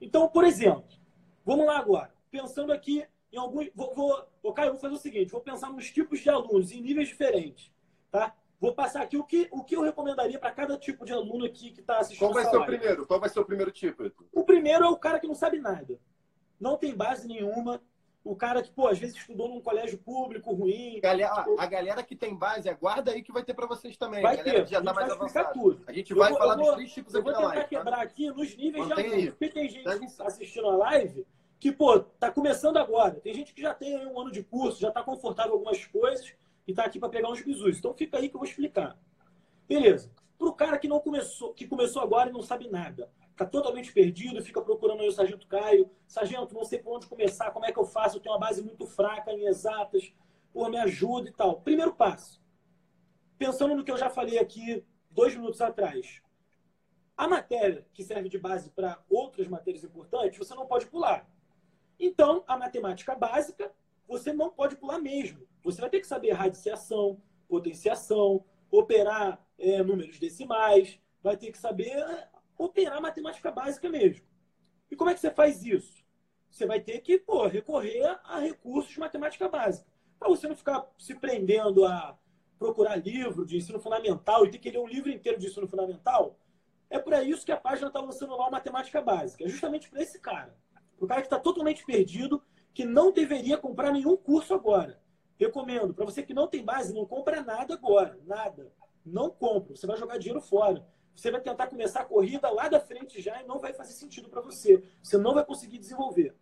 Então, por exemplo, vamos lá agora. Pensando aqui em alguns. Vou, vou, vou, Caio, vou fazer o seguinte: vou pensar nos tipos de alunos em níveis diferentes. Tá? Vou passar aqui o que, o que eu recomendaria para cada tipo de aluno aqui que está assistindo. Qual vai ser o primeiro? Qual vai ser o primeiro tipo? O primeiro é o cara que não sabe nada. Não tem base nenhuma, o cara que, pô, às vezes estudou num colégio público ruim. Galera, a galera que tem base, aguarda aí que vai ter para vocês também. Vai ter, já tá mais avançado. Tudo. A gente vai vou, falar vou, dos três tipos eu aqui vou tentar live, quebrar tá? aqui nos níveis Mantém de aluno. Porque tem gente assistindo a live que, pô, tá começando agora. Tem gente que já tem um ano de curso, já tá confortável com algumas coisas e tá aqui para pegar uns bisus. Então fica aí que eu vou explicar. Beleza. Pro cara que não começou, que começou agora e não sabe nada está totalmente perdido, fica procurando o Sargento Caio. Sargento, não sei por onde começar, como é que eu faço? Eu tenho uma base muito fraca em exatas, por me ajuda e tal. Primeiro passo. Pensando no que eu já falei aqui dois minutos atrás. A matéria que serve de base para outras matérias importantes, você não pode pular. Então, a matemática básica, você não pode pular mesmo. Você vai ter que saber radiciação, potenciação, operar é, números decimais, vai ter que saber operar matemática básica mesmo. E como é que você faz isso? Você vai ter que pô, recorrer a recursos de matemática básica. Para você não ficar se prendendo a procurar livro de ensino fundamental e ter que ler um livro inteiro de ensino fundamental, é para isso que a página está lançando lá matemática básica. É justamente para esse cara. O cara que está totalmente perdido, que não deveria comprar nenhum curso agora. Recomendo. Para você que não tem base, não compra nada agora. Nada. Não compra. Você vai jogar dinheiro fora você vai tentar começar a corrida lá da frente já e não vai fazer sentido para você. Você não vai conseguir desenvolver.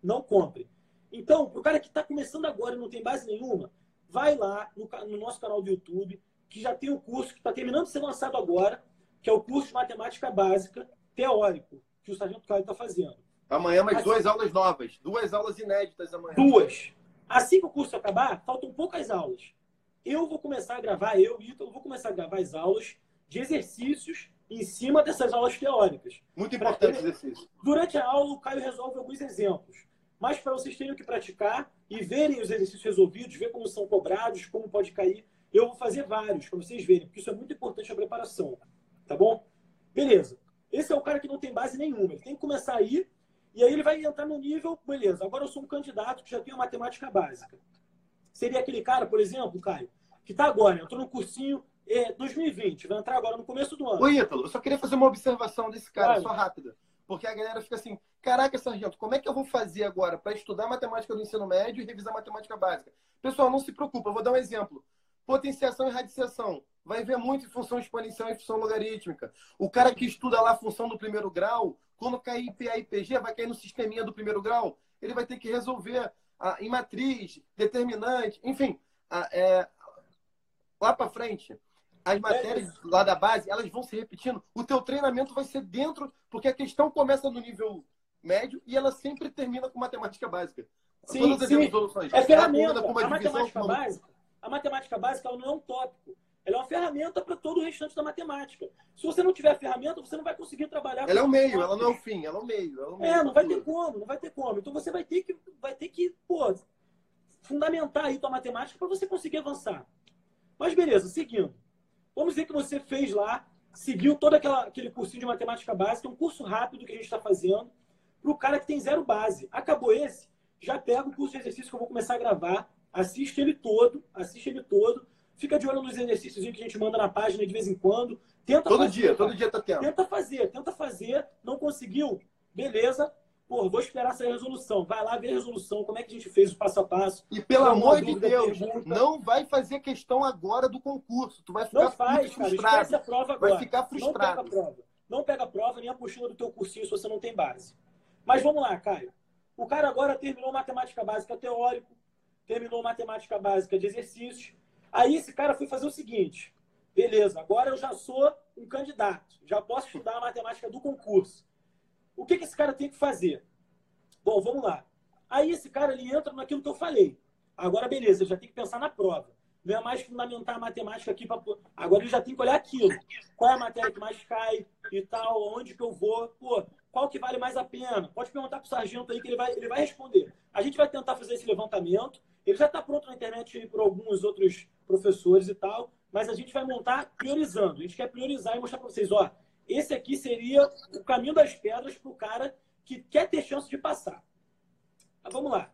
Não compre. Então, para o cara que está começando agora e não tem base nenhuma, vai lá no, no nosso canal do YouTube, que já tem o um curso que está terminando de ser lançado agora, que é o curso de matemática básica teórico, que o Sargento Caio está fazendo. Amanhã mais assim, duas aulas novas, duas aulas inéditas amanhã. Duas. Assim que o curso acabar, faltam poucas aulas. Eu vou começar a gravar, eu, Ítalo, vou começar a gravar as aulas de exercícios em cima dessas aulas teóricas. Muito importante ter... exercício. Durante a aula, o Caio resolve alguns exemplos. Mas para vocês terem o que praticar e verem os exercícios resolvidos, ver como são cobrados, como pode cair, eu vou fazer vários para vocês verem, porque isso é muito importante a preparação. Tá bom? Beleza. Esse é o cara que não tem base nenhuma. Ele tem que começar aí, e aí ele vai entrar no nível, beleza, agora eu sou um candidato que já tem a matemática básica. Seria aquele cara, por exemplo, Caio, que está agora, entrou no cursinho 2020, vai entrar agora no começo do ano. Ô, Ítalo, eu só queria fazer uma observação desse cara, só rápida. Porque a galera fica assim: caraca, sargento, como é que eu vou fazer agora para estudar matemática do ensino médio e revisar matemática básica? Pessoal, não se preocupa, eu vou dar um exemplo. Potenciação e radiciação. Vai ver muito em função exponencial e função logarítmica. O cara que estuda lá a função do primeiro grau, quando cair IPA e PG, vai cair no sisteminha do primeiro grau, ele vai ter que resolver a, em matriz, determinante, enfim. A, é, lá para frente, as matérias lá da base, elas vão se repetindo. O teu treinamento vai ser dentro, porque a questão começa no nível médio e ela sempre termina com matemática básica. Sim, Todas sim. as É ferramenta. A matemática básica, a matemática básica ela não é um tópico. Ela é uma ferramenta para todo o restante da matemática. Se você não tiver a ferramenta, você não vai conseguir trabalhar. Ela é o meio, ela não é o fim, ela é o meio. É, o meio é não vai ter como, não vai ter como. Então você vai ter que, vai ter que, pô, fundamentar aí tua matemática para você conseguir avançar. Mas beleza, seguindo. Vamos dizer que você fez lá, seguiu todo aquela, aquele cursinho de matemática básica, um curso rápido que a gente está fazendo, para o cara que tem zero base. Acabou esse, já pega o curso de exercício que eu vou começar a gravar, assiste ele todo, assiste ele todo, fica de olho nos exercícios que a gente manda na página de vez em quando. Tenta todo fazer, dia, todo dia tá tendo. Tenta fazer, tenta fazer, não conseguiu, beleza, Pô, vou esperar essa resolução. Vai lá ver a resolução, como é que a gente fez o passo a passo. E pelo amor de Deus, pergunta. não vai fazer questão agora do concurso. Tu vai ficar não faz, frustrado. Cara, a prova agora. Vai ficar frustrado. Não pega a prova. Não pega a prova nem a apostila do teu cursinho se você não tem base. Mas vamos lá, Caio. O cara agora terminou matemática básica teórico, terminou matemática básica de exercícios. Aí esse cara foi fazer o seguinte: beleza, agora eu já sou um candidato, já posso estudar a matemática do concurso. O que, que esse cara tem que fazer? Bom, vamos lá. Aí esse cara ele entra naquilo que eu falei. Agora, beleza, ele já tem que pensar na prova. Não é mais fundamentar a matemática aqui para. Agora ele já tem que olhar aquilo. Qual é a matéria que mais cai e tal, onde que eu vou, pô, qual que vale mais a pena? Pode perguntar para o sargento aí que ele vai, ele vai responder. A gente vai tentar fazer esse levantamento. Ele já está pronto na internet por alguns outros professores e tal, mas a gente vai montar priorizando. A gente quer priorizar e mostrar para vocês, ó, esse aqui seria o caminho das pedras para o cara que quer ter chance de passar. Mas vamos lá.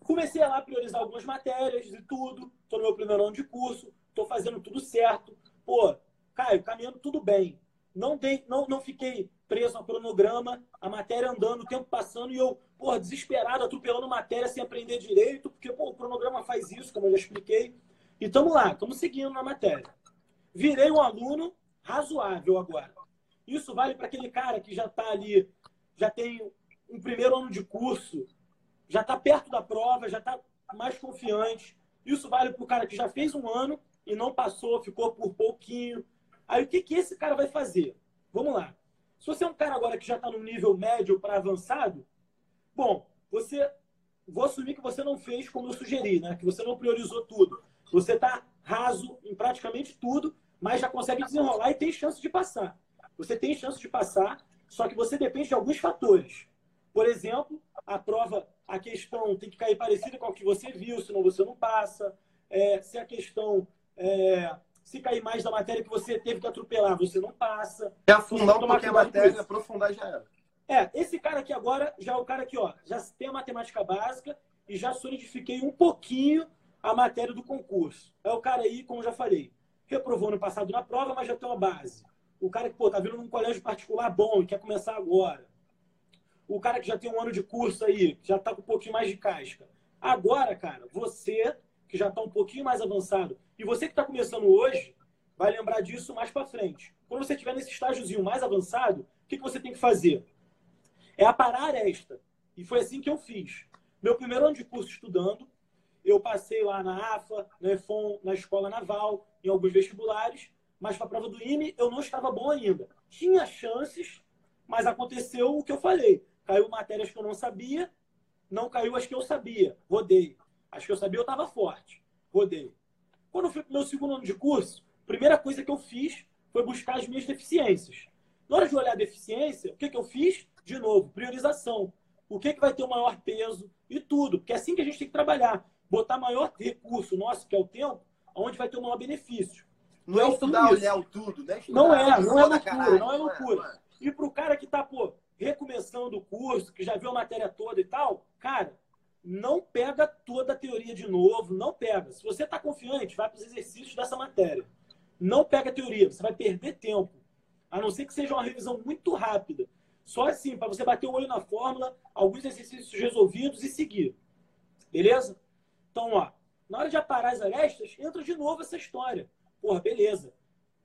Comecei a lá priorizar algumas matérias e tudo. Estou no meu primeiro ano de curso, estou fazendo tudo certo. Pô, Caio, caminhando tudo bem. Não, dei, não, não fiquei preso a cronograma, a matéria andando, o tempo passando e eu, porra, desesperado, atropelando matéria sem aprender direito, porque pô, o cronograma faz isso, como eu já expliquei. E estamos lá, estamos seguindo na matéria. Virei um aluno razoável agora. Isso vale para aquele cara que já está ali, já tem um primeiro ano de curso, já está perto da prova, já está mais confiante. Isso vale para o cara que já fez um ano e não passou, ficou por pouquinho. Aí o que, que esse cara vai fazer? Vamos lá. Se você é um cara agora que já está no nível médio para avançado, bom, você. Vou assumir que você não fez como eu sugeri, né? Que você não priorizou tudo. Você está raso em praticamente tudo, mas já consegue desenrolar e tem chance de passar. Você tem chance de passar, só que você depende de alguns fatores. Por exemplo, a prova, a questão tem que cair parecida com o que você viu, senão você não passa. É, se a questão é, se cair mais da matéria que você teve que atropelar, você não passa. É afundar um pouquinho a matéria, aprofundar já era. É, esse cara aqui agora já é o cara que, ó, já tem a matemática básica e já solidifiquei um pouquinho a matéria do concurso. É o cara aí, como já falei, reprovou no passado na prova, mas já tem uma base. O cara que, pô, tá vindo num colégio particular bom e quer começar agora. O cara que já tem um ano de curso aí, que já tá com um pouquinho mais de casca. Agora, cara, você que já tá um pouquinho mais avançado, e você que está começando hoje, vai lembrar disso mais para frente. Quando você estiver nesse estágiozinho mais avançado, o que, que você tem que fazer? É aparar esta. E foi assim que eu fiz. Meu primeiro ano de curso estudando, eu passei lá na AFA, na EFON, na Escola Naval, em alguns vestibulares, mas para a prova do IME eu não estava bom ainda. Tinha chances, mas aconteceu o que eu falei. Caiu matérias que eu não sabia, não caiu as que eu sabia. Rodei. As que eu sabia eu estava forte. Rodei. Quando eu fui para o meu segundo ano de curso, a primeira coisa que eu fiz foi buscar as minhas deficiências. Na hora de olhar a deficiência, o que, que eu fiz? De novo, priorização. O que, que vai ter o maior peso e tudo. Porque é assim que a gente tem que trabalhar. Botar maior recurso nosso, que é o tempo, onde vai ter o maior benefício. Não é estudar o tudo, né? Estudar não é, não é loucura, caralho, não é loucura. Não é, não é. E para o cara que está, pô, recomeçando o curso, que já viu a matéria toda e tal, cara, não pega toda a teoria de novo, não pega. Se você está confiante, vai para os exercícios dessa matéria. Não pega a teoria, você vai perder tempo. A não ser que seja uma revisão muito rápida. Só assim, para você bater o olho na fórmula, alguns exercícios resolvidos e seguir. Beleza? Então, ó, na hora de aparar as arestas, entra de novo essa história. Porra, beleza.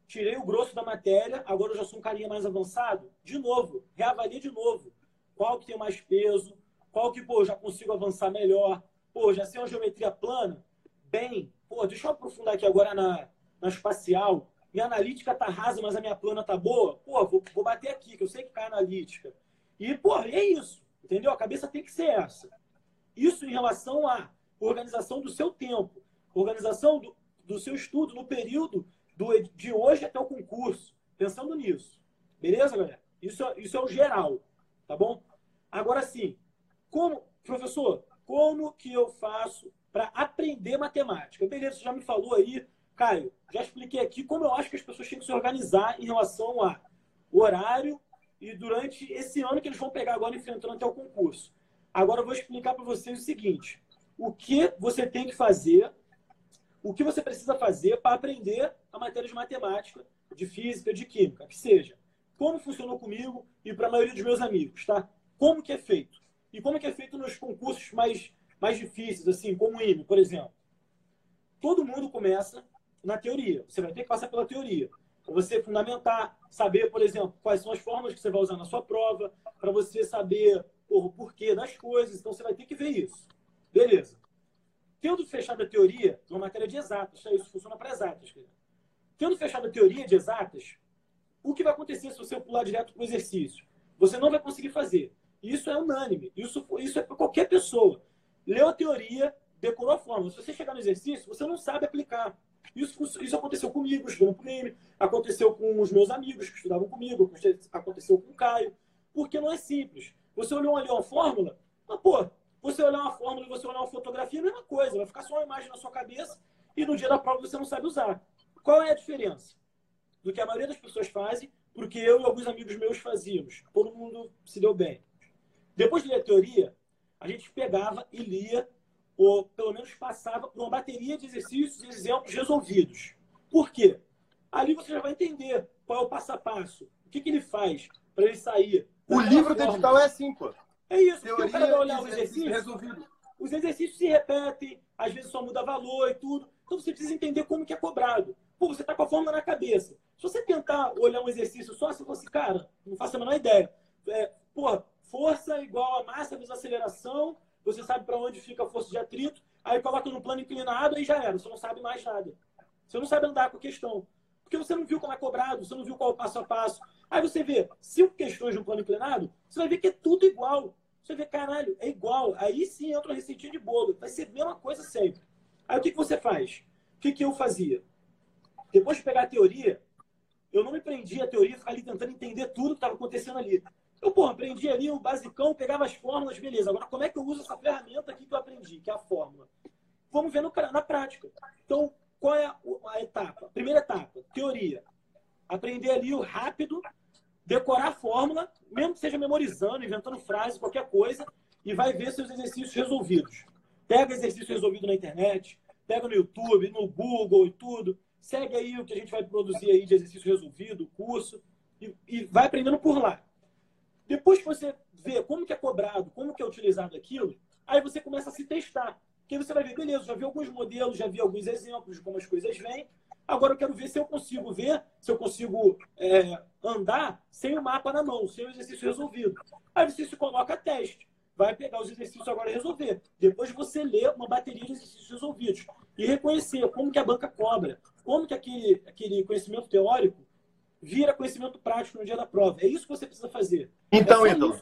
Tirei o grosso da matéria, agora eu já sou um carinha mais avançado. De novo, reavalia de novo. Qual que tem mais peso? Qual que, pô, já consigo avançar melhor? Pô, já sei uma geometria plana? Bem, pô, deixa eu aprofundar aqui agora na, na espacial. Minha analítica tá rasa, mas a minha plana tá boa. Pô, vou, vou bater aqui, que eu sei que cai analítica. E, pô, é isso. Entendeu? A cabeça tem que ser essa. Isso em relação à organização do seu tempo, organização do, do seu estudo no período do, de hoje até o concurso. Pensando nisso. Beleza, galera? Isso, isso é o geral. Tá bom? Agora sim, como, professor, como que eu faço para aprender matemática? Beleza, você já me falou aí, Caio, já expliquei aqui como eu acho que as pessoas têm que se organizar em relação a horário e durante esse ano que eles vão pegar agora enfrentando até o concurso. Agora eu vou explicar para vocês o seguinte: o que você tem que fazer, o que você precisa fazer para aprender a matéria de matemática, de física, de química, que seja. Como funcionou comigo e para a maioria dos meus amigos, tá? Como que é feito? E como que é feito nos concursos mais, mais difíceis, assim, como o IME, por exemplo? Todo mundo começa na teoria. Você vai ter que passar pela teoria. Para você fundamentar, saber, por exemplo, quais são as formas que você vai usar na sua prova, para você saber o porquê das coisas. Então, você vai ter que ver isso. Beleza. Tendo fechado a teoria, uma matéria de exatas, tá? isso funciona para exatas. Tendo fechado a teoria de exatas, o que vai acontecer se você pular direto para o exercício? Você não vai conseguir fazer. Isso é unânime. Isso, isso é para qualquer pessoa. Leu a teoria, decorou a fórmula. Se você chegar no exercício, você não sabe aplicar. Isso, isso aconteceu comigo, estudando com ele, aconteceu com os meus amigos que estudavam comigo, aconteceu com o Caio. Porque não é simples. Você olhou ali uma fórmula, mas, pô, você olhar uma fórmula e você olhar uma fotografia é a mesma coisa. Vai ficar só uma imagem na sua cabeça e no dia da prova você não sabe usar. Qual é a diferença? Do que a maioria das pessoas fazem, porque eu e alguns amigos meus fazíamos. Todo mundo se deu bem. Depois de ler a teoria, a gente pegava e lia ou pelo menos passava por uma bateria de exercícios e exemplos resolvidos. Por quê? Ali você já vai entender qual é o passo a passo, o que, que ele faz para ele sair. O livro forma. digital é assim, pô. É isso, Teoria, o cara vai olhar o exercício, resolvido. os exercícios se repetem, às vezes só muda valor e tudo. Então você precisa entender como que é cobrado. Pô, você está com a fórmula na cabeça. Se você tentar olhar um exercício só, você fosse, cara, não faço a menor ideia. É, pô, força igual a massa vezes aceleração, você sabe para onde fica a força de atrito, aí coloca no plano inclinado e já era, você não sabe mais nada. Você não sabe andar com a questão. Porque você não viu como é cobrado, você não viu qual é o passo a passo. Aí você vê cinco questões no plano inclinado, você vai ver que é tudo igual. Você vê, caralho, é igual. Aí sim entra uma receitinha de bolo. Vai ser a mesma coisa sempre. Aí o que, que você faz? O que, que eu fazia? Depois de pegar a teoria, eu não me prendia a teoria, ficar ali tentando entender tudo que estava acontecendo ali. Eu, pô, aprendi ali o basicão, pegava as fórmulas, beleza. Agora, como é que eu uso essa ferramenta aqui que eu aprendi, que é a fórmula? Vamos ver no, na prática. Então, qual é a, a etapa? Primeira etapa, teoria. Aprender ali o rápido, decorar a fórmula, mesmo que seja memorizando, inventando frase, qualquer coisa, e vai ver seus exercícios resolvidos. Pega exercício resolvido na internet, pega no YouTube, no Google e tudo. Segue aí o que a gente vai produzir aí de exercício resolvido, curso, e, e vai aprendendo por lá. Depois que você vê como que é cobrado, como que é utilizado aquilo, aí você começa a se testar. Porque você vai ver, beleza, já vi alguns modelos, já vi alguns exemplos de como as coisas vêm. Agora eu quero ver se eu consigo ver, se eu consigo é, andar sem o mapa na mão, sem o exercício resolvido. Aí você se coloca a teste. Vai pegar os exercícios agora e resolver. Depois você lê uma bateria de exercícios resolvidos. E reconhecer como que a banca cobra, como que aquele, aquele conhecimento teórico vira conhecimento prático no dia da prova. É isso que você precisa fazer. Então, é Ítalo.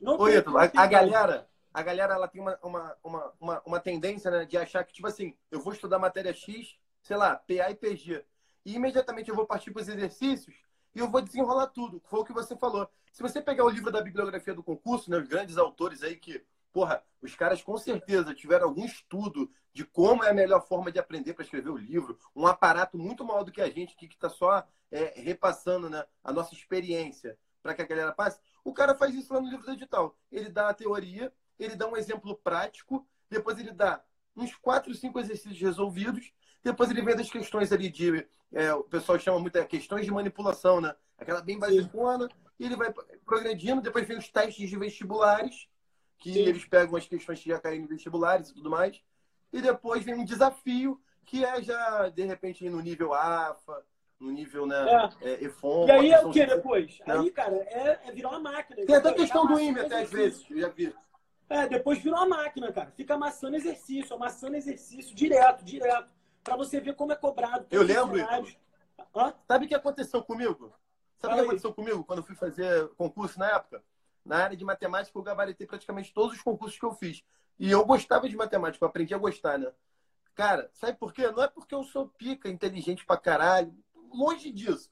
Não Ô, Ítalo, a, a galera, a galera ela tem uma, uma, uma, uma, uma tendência né, de achar que, tipo assim, eu vou estudar matéria X, sei lá, PA e PG. E imediatamente eu vou partir para os exercícios e eu vou desenrolar tudo. Foi o que você falou. Se você pegar o livro da bibliografia do concurso, né, os grandes autores aí que, porra, os caras com certeza tiveram algum estudo de como é a melhor forma de aprender para escrever o livro, um aparato muito maior do que a gente que está só é, repassando né, a nossa experiência para que a galera passe. O cara faz isso lá no livro digital. Ele dá a teoria, ele dá um exemplo prático, depois ele dá uns quatro, cinco exercícios resolvidos, depois ele vem das questões ali de. É, o pessoal chama muito é, questões de manipulação, né? Aquela bem basicona, e ele vai progredindo, depois vem os testes de vestibulares, que Sim. eles pegam as questões que já caíram em vestibulares e tudo mais. E depois vem um desafio, que é já, de repente, no nível AFA, no nível né, é. É, EFON. E aí é o que depois? Né? Aí, cara, é, é virar uma máquina. Tem até questão do IME, até às vezes, eu já vi. É, depois vira uma máquina, cara. Fica amassando exercício, amassando exercício, direto, direto. Para você ver como é cobrado. Eu lembro. Sabe o que aconteceu comigo? Sabe o que aconteceu comigo quando eu fui fazer concurso na época? Na área de matemática, eu gabaritei praticamente todos os concursos que eu fiz. E eu gostava de matemática, eu aprendi a gostar, né? Cara, sabe por quê? Não é porque eu sou pica, inteligente pra caralho. Longe disso.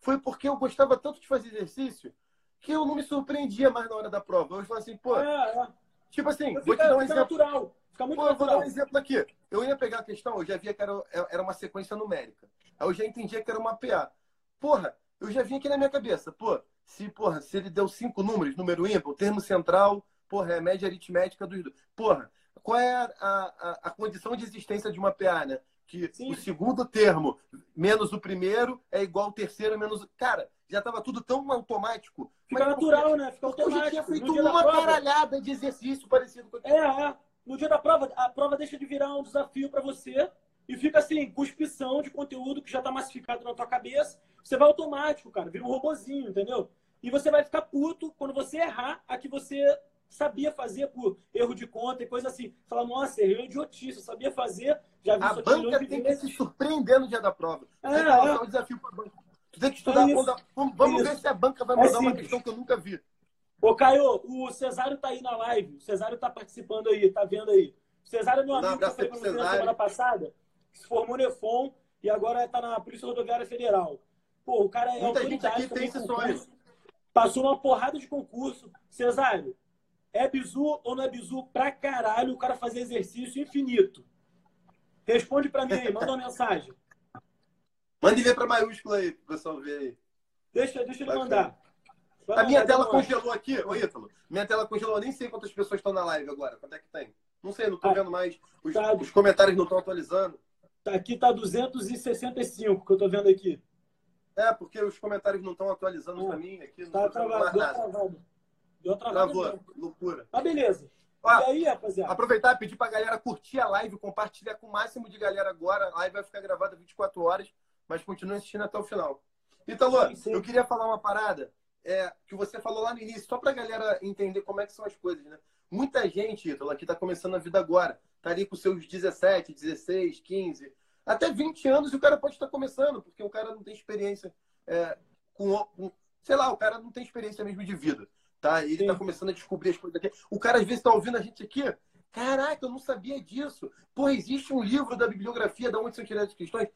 Foi porque eu gostava tanto de fazer exercício que eu não me surpreendia mais na hora da prova. Eu falava assim, pô. É, é. Tipo assim, vou te dar um exemplo. Natural. Fica muito pô, natural. vou dar um exemplo aqui. Eu ia pegar a questão, eu já via que era, era uma sequência numérica. Aí eu já entendia que era uma PA. Porra, eu já vinha aqui na minha cabeça, pô, se, porra, se ele deu cinco números, número ímpar, o termo central, porra, é a média aritmética dos dois. Porra, qual é a, a, a condição de existência de uma PA, né? Que Sim. o segundo termo menos o primeiro é igual ao terceiro menos. Cara, já estava tudo tão automático. Fica natural, porque, né? Fica automático. Eu já tinha feito uma caralhada de exercício parecido com É, é. No dia da prova, a prova deixa de virar um desafio para você e fica assim, cuspição de conteúdo que já está massificado na tua cabeça. Você vai automático, cara, vira um robozinho, entendeu? E você vai ficar puto quando você errar a que você sabia fazer por erro de conta e coisa assim. Fala, nossa, errei é idiotice, eu sabia fazer, já vi A banca tem que se surpreender no dia da prova. É, é. um desafio para a banca. Tem que estudar. É vamos, vamos ver se a banca vai mudar é uma questão que eu nunca vi. Ô, Caio, o Cesário tá aí na live. O Cesário tá participando aí, tá vendo aí. O Cesário é meu amigo que eu falei pra você na semana passada, se formou no EFON e agora tá na Polícia Rodoviária Federal. Pô, o cara é Muita gente aqui tem esse sonho. Passou uma porrada de concurso. Cesário, é bizu ou não é bizu pra caralho o cara fazer exercício infinito? Responde pra mim aí, manda uma mensagem. Mande ver para maiúscula aí, pro pessoal ver aí. Deixa, deixa ele mandar. A minha tela congelou aqui, ô Ítalo. Minha tela congelou, nem sei quantas pessoas estão na live agora. Quanto é que tem? Não sei, não tô ah, vendo mais. Os, tá, os comentários não estão atualizando. Tá, aqui tá 265 que eu tô vendo aqui. É, porque os comentários não estão atualizando para mim aqui. Tá travado, deu travado. Deu travado. Travou, loucura. Tá, beleza. Ó, e aí, rapaziada? Aproveitar e pedir pra galera curtir a live, compartilhar com o máximo de galera agora. A live vai ficar gravada 24 horas, mas continue assistindo até o final. Italo, eu queria falar uma parada é, que você falou lá no início, só pra galera entender como é que são as coisas, né? Muita gente, Ítalo, que tá começando a vida agora, tá ali com seus 17, 16, 15, até 20 anos e o cara pode estar começando, porque o cara não tem experiência é, com, com, sei lá, o cara não tem experiência mesmo de vida tá? Ele Sim. tá começando a descobrir as coisas aqui. O cara às vezes tá ouvindo a gente aqui. Caraca, eu não sabia disso. Pô, existe um livro da bibliografia da onde são tiradas as questões.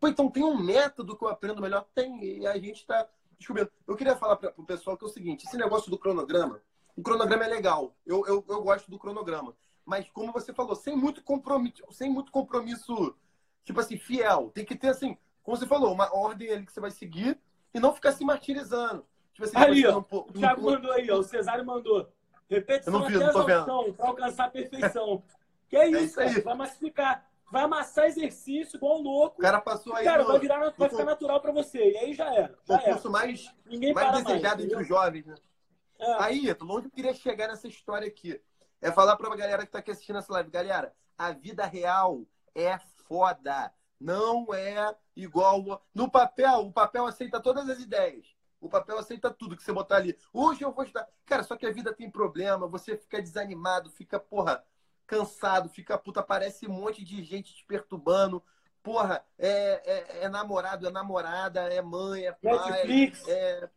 Pô, então tem um método que eu aprendo melhor? Tem, e a gente está descobrindo. Eu queria falar para o pessoal que é o seguinte: esse negócio do cronograma, o cronograma é legal. Eu, eu, eu gosto do cronograma. Mas, como você falou, sem muito compromisso, sem muito compromisso, tipo assim, fiel. Tem que ter, assim, como você falou, uma ordem ali que você vai seguir e não ficar se martirizando. Tipo assim, ali, ó, o Thiago mandou aí, ó, o Cesário mandou. Repetição vi, até exaustão, para alcançar a perfeição. que é, isso, é isso vai massificar. Vai amassar exercício igual louco. O cara passou aí. Cara, no, vai, virar, vai ficar natural para você. E aí já era. Já o curso mais, Ninguém mais desejado mais, entre os jovens, né? É. Aí, longe eu queria chegar nessa história aqui. É falar pra galera que tá aqui assistindo essa live. Galera, a vida real é foda. Não é igual. No papel, o papel aceita todas as ideias. O papel aceita tudo que você botar ali. Hoje eu vou estudar. Cara, só que a vida tem problema, você fica desanimado, fica, porra, cansado, fica puta, aparece um monte de gente te perturbando. Porra, é, é, é namorado, é namorada, é mãe, é pai. Netflix. É...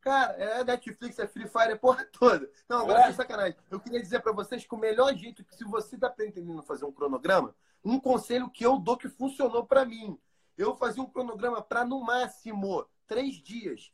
Cara, é Netflix, é Free Fire, é porra toda. Não, agora é. sacanagem. Eu queria dizer para vocês que o melhor jeito que, se você tá pretendendo fazer um cronograma, um conselho que eu dou que funcionou para mim. Eu fazia um cronograma para, no máximo, três dias.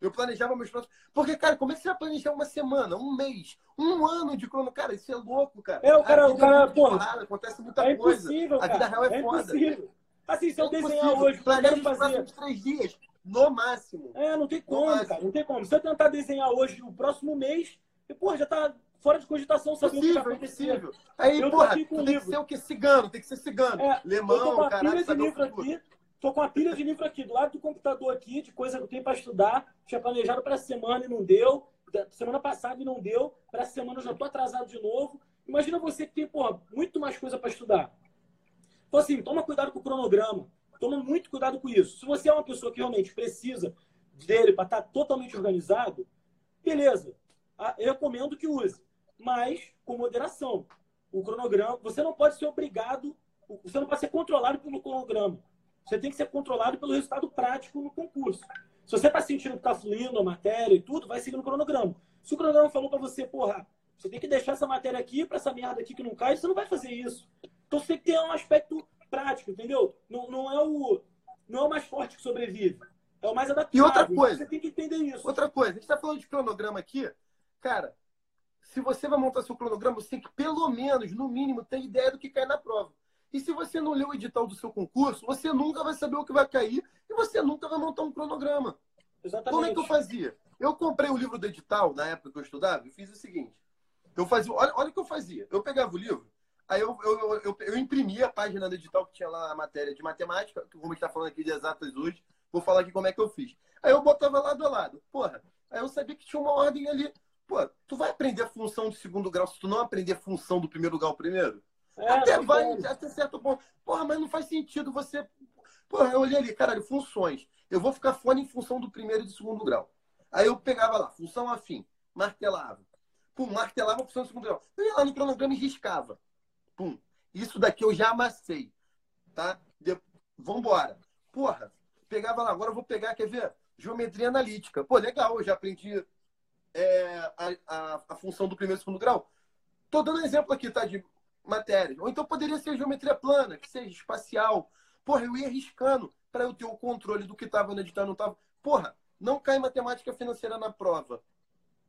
Eu planejava meus próximos. Porque, cara, como é que você vai planejar uma semana, um mês, um ano de crono? Cara, isso é louco, cara. É, o cara, o é cara, é porra, acontece muita é coisa. A vida real é, é foda. Impossível. Assim, se eu é desenhar hoje, planeja fazer... os próximos três dias, no máximo. É, não tem como, cara, não tem como. Se eu tentar desenhar hoje o próximo mês, e, porra, já tá fora de cogitação sabendo o que vai acontecer. Aí, eu porra, tem que ser o que? Cigano, tem que ser cigano. É, Lemão, caralho, sabe o futuro. Tô com a pilha de livro aqui, do lado do computador aqui, de coisa que eu tenho para estudar. Tinha planejado para semana e não deu. Semana passada e não deu. Para semana eu já tô atrasado de novo. Imagina você que tem, pô, muito mais coisa para estudar. Então, assim, toma cuidado com o cronograma. Toma muito cuidado com isso. Se você é uma pessoa que realmente precisa dele para estar tá totalmente organizado, beleza. Ah, eu recomendo que use. Mas com moderação. O cronograma, você não pode ser obrigado, você não pode ser controlado pelo cronograma. Você tem que ser controlado pelo resultado prático no concurso. Se você está sentindo que está fluindo a matéria e tudo, vai seguir no cronograma. Se o cronograma falou para você, porra, você tem que deixar essa matéria aqui para essa merda aqui que não cai, você não vai fazer isso. Então você tem que ter um aspecto prático, entendeu? Não, não, é, o, não é o mais forte que sobrevive. É o mais adaptável. E outra coisa. Você tem que entender isso. Outra coisa, a gente está falando de cronograma aqui. Cara, se você vai montar seu cronograma, você tem que, pelo menos, no mínimo, ter ideia do que cai na prova. E se você não leu o edital do seu concurso, você nunca vai saber o que vai cair e você nunca vai montar um cronograma. Exatamente. Como é que eu fazia? Eu comprei o livro do edital na época que eu estudava e fiz o seguinte. Eu fazia, olha, olha o que eu fazia. Eu pegava o livro, aí eu, eu, eu, eu, imprimia a página do edital que tinha lá a matéria de matemática, como está falando aqui de exatas hoje, vou falar aqui como é que eu fiz. Aí eu botava lado a lado. Porra, aí eu sabia que tinha uma ordem ali. Pô, tu vai aprender a função do segundo grau se tu não aprender a função do primeiro grau primeiro? É, até vai, bom. até certo ponto. Porra, mas não faz sentido você. Porra, eu olhei ali, caralho, funções. Eu vou ficar fora em função do primeiro e do segundo grau. Aí eu pegava lá, função afim, martelava. Pum, martelava a função do segundo grau. Eu ia lá no cronograma e riscava. Pum. Isso daqui eu já amassei. Tá? De... Vambora. Porra, pegava lá, agora eu vou pegar, quer ver? Geometria analítica. Pô, legal, eu já aprendi é, a, a, a função do primeiro e segundo grau. Tô dando um exemplo aqui, tá? De matérias. Ou então poderia ser geometria plana, que seja espacial. Porra, eu ia arriscando para eu ter o controle do que estava no edital, não estava. Porra, não cai matemática financeira na prova.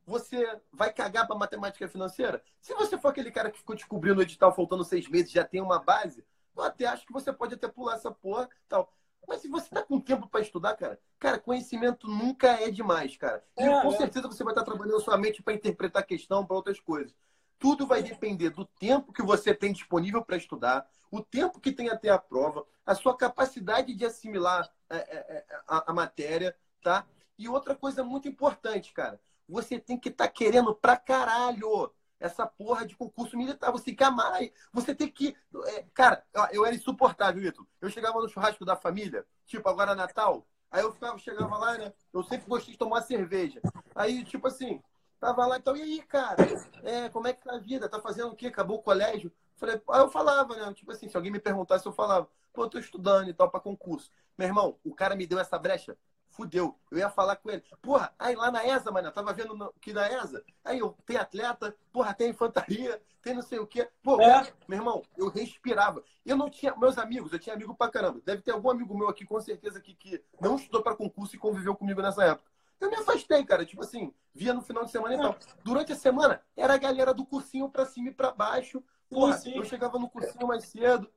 Você vai cagar para matemática financeira? Se você for aquele cara que ficou descobrindo o edital faltando seis meses, já tem uma base, eu até acho que você pode até pular essa porra tal. Mas se você tá com tempo para estudar, cara, cara, conhecimento nunca é demais, cara. E é, com é. certeza você vai estar trabalhando sua mente para interpretar a questão, para outras coisas. Tudo vai depender do tempo que você tem disponível para estudar, o tempo que tem até a prova, a sua capacidade de assimilar a, é, é, é, a, a matéria, tá? E outra coisa muito importante, cara, você tem que estar tá querendo pra caralho essa porra de concurso militar. Você quer mais. Você tem que. É, cara, eu era insuportável, Ito. Eu chegava no churrasco da família, tipo agora Natal. Aí eu ficava, chegava lá, né? Eu sempre gostei de tomar cerveja. Aí, tipo assim, tava lá, então, e aí, cara? É, como é que tá a vida? Tá fazendo o quê? Acabou o colégio? Falei, aí eu falava, né? Tipo assim, se alguém me perguntasse, eu falava, pô, eu tô estudando e tal, pra concurso. Meu irmão, o cara me deu essa brecha fudeu. Eu ia falar com ele. Porra, aí lá na ESA, mano, eu tava vendo que na ESA, aí eu, tem atleta, porra, tem infantaria, tem não sei o quê. Pô, é. meu irmão, eu respirava. Eu não tinha, meus amigos, eu tinha amigo pra caramba. Deve ter algum amigo meu aqui, com certeza, que, que não estudou pra concurso e conviveu comigo nessa época. Eu me afastei, cara. Tipo assim, via no final de semana e tal. Durante a semana, era a galera do cursinho pra cima e pra baixo. Porra, eu chegava no cursinho mais cedo.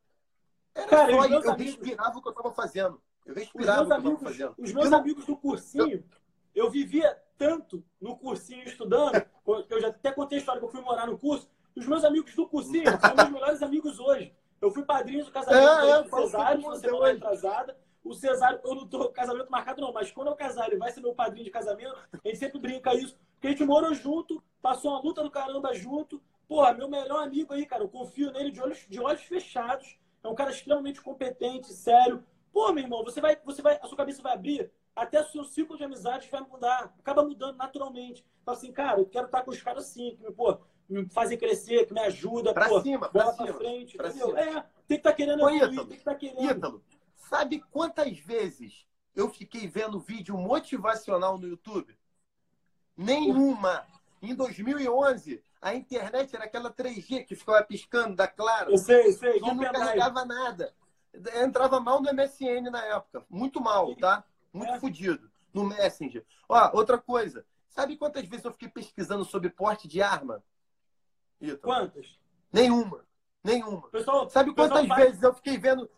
Era cara, só, eu, eu respirava o que eu tava fazendo. Eu respirava os meus amigos, os meus amigos do cursinho, eu vivia tanto no cursinho estudando, que eu já até contei a história que eu fui morar no curso, os meus amigos do cursinho são meus melhores amigos hoje. Eu fui padrinho do casamento é, é, do Cesário, na semana atrasada. O Cesário, eu não tô casamento marcado, não, mas quando eu casar, ele vai ser meu padrinho de casamento. A gente sempre brinca isso, porque a gente morou junto, passou uma luta do caramba junto. Porra, meu melhor amigo aí, cara, eu confio nele de olhos, de olhos fechados. É um cara extremamente competente, sério. Pô, meu irmão, você vai, você vai, a sua cabeça vai abrir, até o seu ciclo de amizades vai mudar, acaba mudando naturalmente. Fala assim, cara, eu quero estar com os caras assim, que pô, me fazem crescer, que me ajuda, pra pô, cima, pra, cima, pra frente, pra entendeu? Cima. É, tem que estar tá querendo Ô, evoluir, Ítalo, tem que estar tá querendo. Ítalo, sabe quantas vezes eu fiquei vendo vídeo motivacional no YouTube? Nenhuma. Em 2011, a internet era aquela 3G que ficava piscando da Claro. Eu sei, eu sei. Que não carregava nada entrava mal no MSN na época. Muito mal, tá? Muito é. fodido. No Messenger. Ó, outra coisa. Sabe quantas vezes eu fiquei pesquisando sobre porte de arma? Ítalo? Quantas? Nenhuma. Nenhuma. Pessoal, Sabe quantas pessoal vezes eu fiquei vendo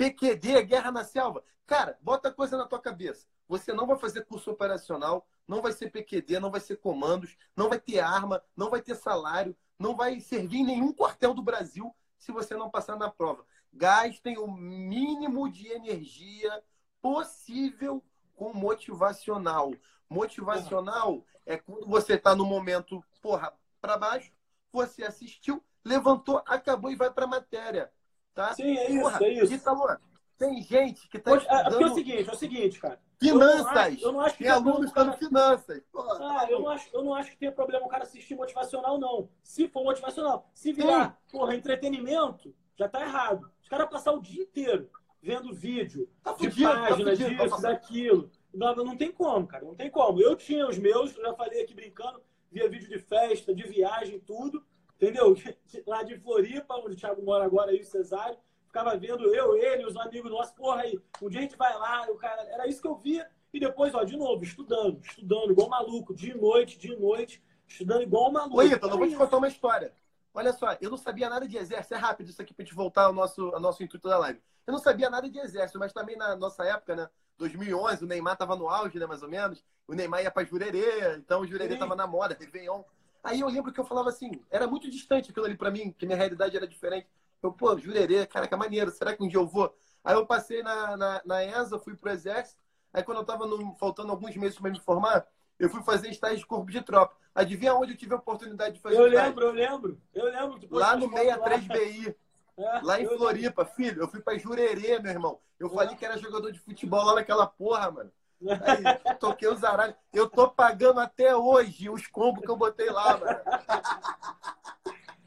PQD, Guerra na Selva? Cara, bota coisa na tua cabeça. Você não vai fazer curso operacional, não vai ser PQD, não vai ser comandos, não vai ter arma, não vai ter salário, não vai servir em nenhum quartel do Brasil se você não passar na prova gastem o mínimo de energia possível com motivacional. Motivacional é quando você está no momento, porra, para baixo, você assistiu, levantou, acabou e vai para a matéria. Tá? Sim, é isso, porra, é isso. Italo, tem gente que está estudando... É, é, o seguinte, é o seguinte, cara. Finanças. Eu não acho, eu não acho que tem alunos estudando finanças. Porra, ah, eu, não acho, eu não acho que tenha problema o cara assistir motivacional, não. Se for motivacional. Se virar, Sim. porra, entretenimento, já tá errado. Os caras passar o dia inteiro vendo vídeo tá de fudido, tá páginas, tá fudido, disso, daquilo. Não, não tem como, cara. Não tem como. Eu tinha os meus, já falei aqui brincando, via vídeo de festa, de viagem, tudo. Entendeu? Lá de Floripa, onde o Thiago mora agora aí, o Cesário. Ficava vendo eu, ele, os amigos nossos, porra aí, um dia a gente vai lá, o cara, era isso que eu via. E depois, ó, de novo, estudando, estudando, igual maluco, de noite, de noite, estudando igual maluco. Oi, Ítalo, eu vou te contar uma história. Olha só, eu não sabia nada de exército. É rápido isso aqui para gente voltar ao nosso, ao nosso intuito da live. Eu não sabia nada de exército, mas também na nossa época, né? 2011, o Neymar tava no auge, né? Mais ou menos. O Neymar ia para Jurerê, então o Jurerê Sim. tava na moda, Réveillon. Aí eu lembro que eu falava assim, era muito distante aquilo ali para mim, que minha realidade era diferente. Eu, pô, Jurerê, caraca, maneiro, será que um dia eu vou? Aí eu passei na, na, na ESA, fui pro exército. Aí quando eu tava no, faltando alguns meses para me formar, eu fui fazer estágio de corpo de tropa. Adivinha onde eu tive a oportunidade de fazer Eu lembro, eu lembro. Eu lembro. Lá no 63BI. É, lá em Floripa, lembro. filho. Eu fui pra Jurerê, meu irmão. Eu é. falei que era jogador de futebol lá naquela porra, mano. Aí, toquei os aralhos. Eu tô pagando até hoje os combos que eu botei lá, mano.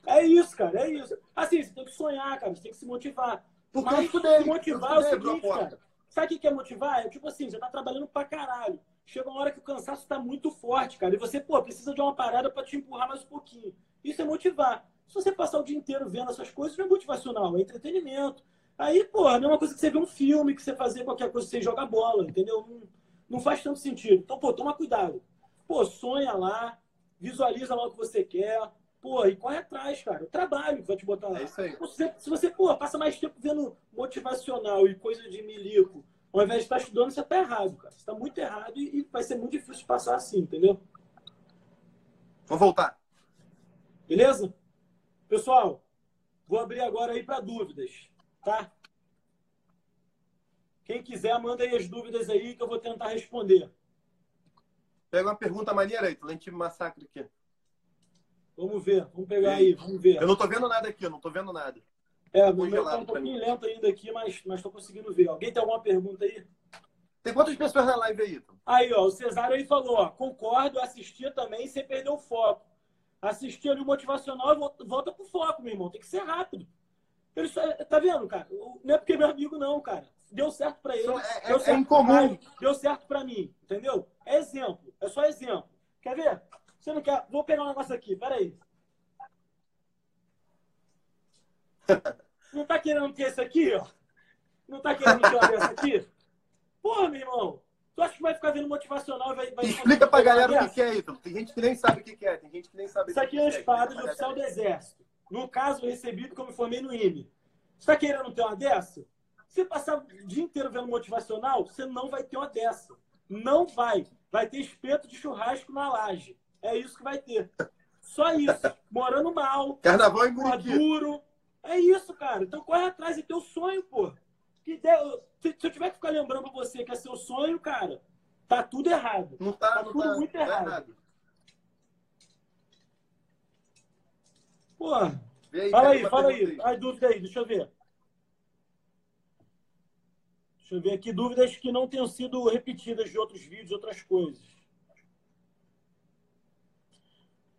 É isso, cara, é isso. Assim, você tem que sonhar, cara, você tem que se motivar. Porque Mas eu estudei, se motivar eu estudei, é o seguinte, cara. Sabe o que é motivar? É tipo assim, você tá trabalhando pra caralho chega uma hora que o cansaço está muito forte, cara. E você, pô, precisa de uma parada para te empurrar mais um pouquinho. Isso é motivar. Se você passar o dia inteiro vendo essas coisas, não é motivacional, é entretenimento. Aí, pô, é a mesma coisa que você ver um filme, que você fazer qualquer coisa, você joga bola, entendeu? Não, não faz tanto sentido. Então, pô, toma cuidado. Pô, sonha lá, visualiza lá o que você quer, pô, e corre atrás, cara. O trabalho que vai te botar lá. É isso aí. Se, se você, pô, passa mais tempo vendo motivacional e coisa de milico ao invés de estar estudando, você está errado, cara. Você está muito errado e, vai ser muito difícil de passar assim, entendeu? Vamos voltar. Beleza? Pessoal, vou abrir agora aí para dúvidas, tá? Quem quiser, manda aí as dúvidas aí que eu vou tentar responder. Pega uma pergunta maneira aí, Lente Massacre aqui. Vamos ver, vamos pegar aí, vamos ver. Eu não tô vendo nada aqui, eu não tô vendo nada. É, o meu tá um pouquinho lento ainda aqui, mas, mas tô conseguindo ver. Alguém tem alguma pergunta aí? Tem quantas pessoas na live aí? Aí, ó, o Cesário aí falou, ó, concordo, assistir também sem perder o foco. Assistir ali o motivacional e volta, volta pro foco, meu irmão. Tem que ser rápido. Ele só, tá vendo, cara? Não é porque é meu amigo, não, cara. Deu certo para ele. É, deu é, certo é incomum. deu certo para mim, entendeu? É exemplo. É só exemplo. Quer ver? Você não quer? Vou pegar um negócio aqui, peraí. Não tá querendo ter esse aqui, ó? Não tá querendo ter uma dessa aqui? Porra, meu irmão. Tu acha que vai ficar vendo motivacional e vai, vai. Explica pra galera o que é, Ítalo. Tem gente que nem sabe o que é. Tem gente que nem sabe Isso aqui é uma espada de oficial do Exército. No caso, recebido como formei no IME. Você tá querendo ter uma dessa? Se passar o dia inteiro vendo motivacional, você não vai ter uma dessa. Não vai. Vai ter espeto de churrasco na laje. É isso que vai ter. Só isso. Morando mal. Carnaval em duro. É isso, cara. Então corre atrás e teu sonho, pô. Que se, eu tiver que ficar lembrando pra você que é seu sonho, cara, tá tudo errado. Não tá, tá não tudo tá, muito tá errado. errado. Pô, fala aí, fala aí. Ai, dúvida aí, deixa eu ver. Deixa eu ver aqui dúvidas que não tenham sido repetidas de outros vídeos, outras coisas.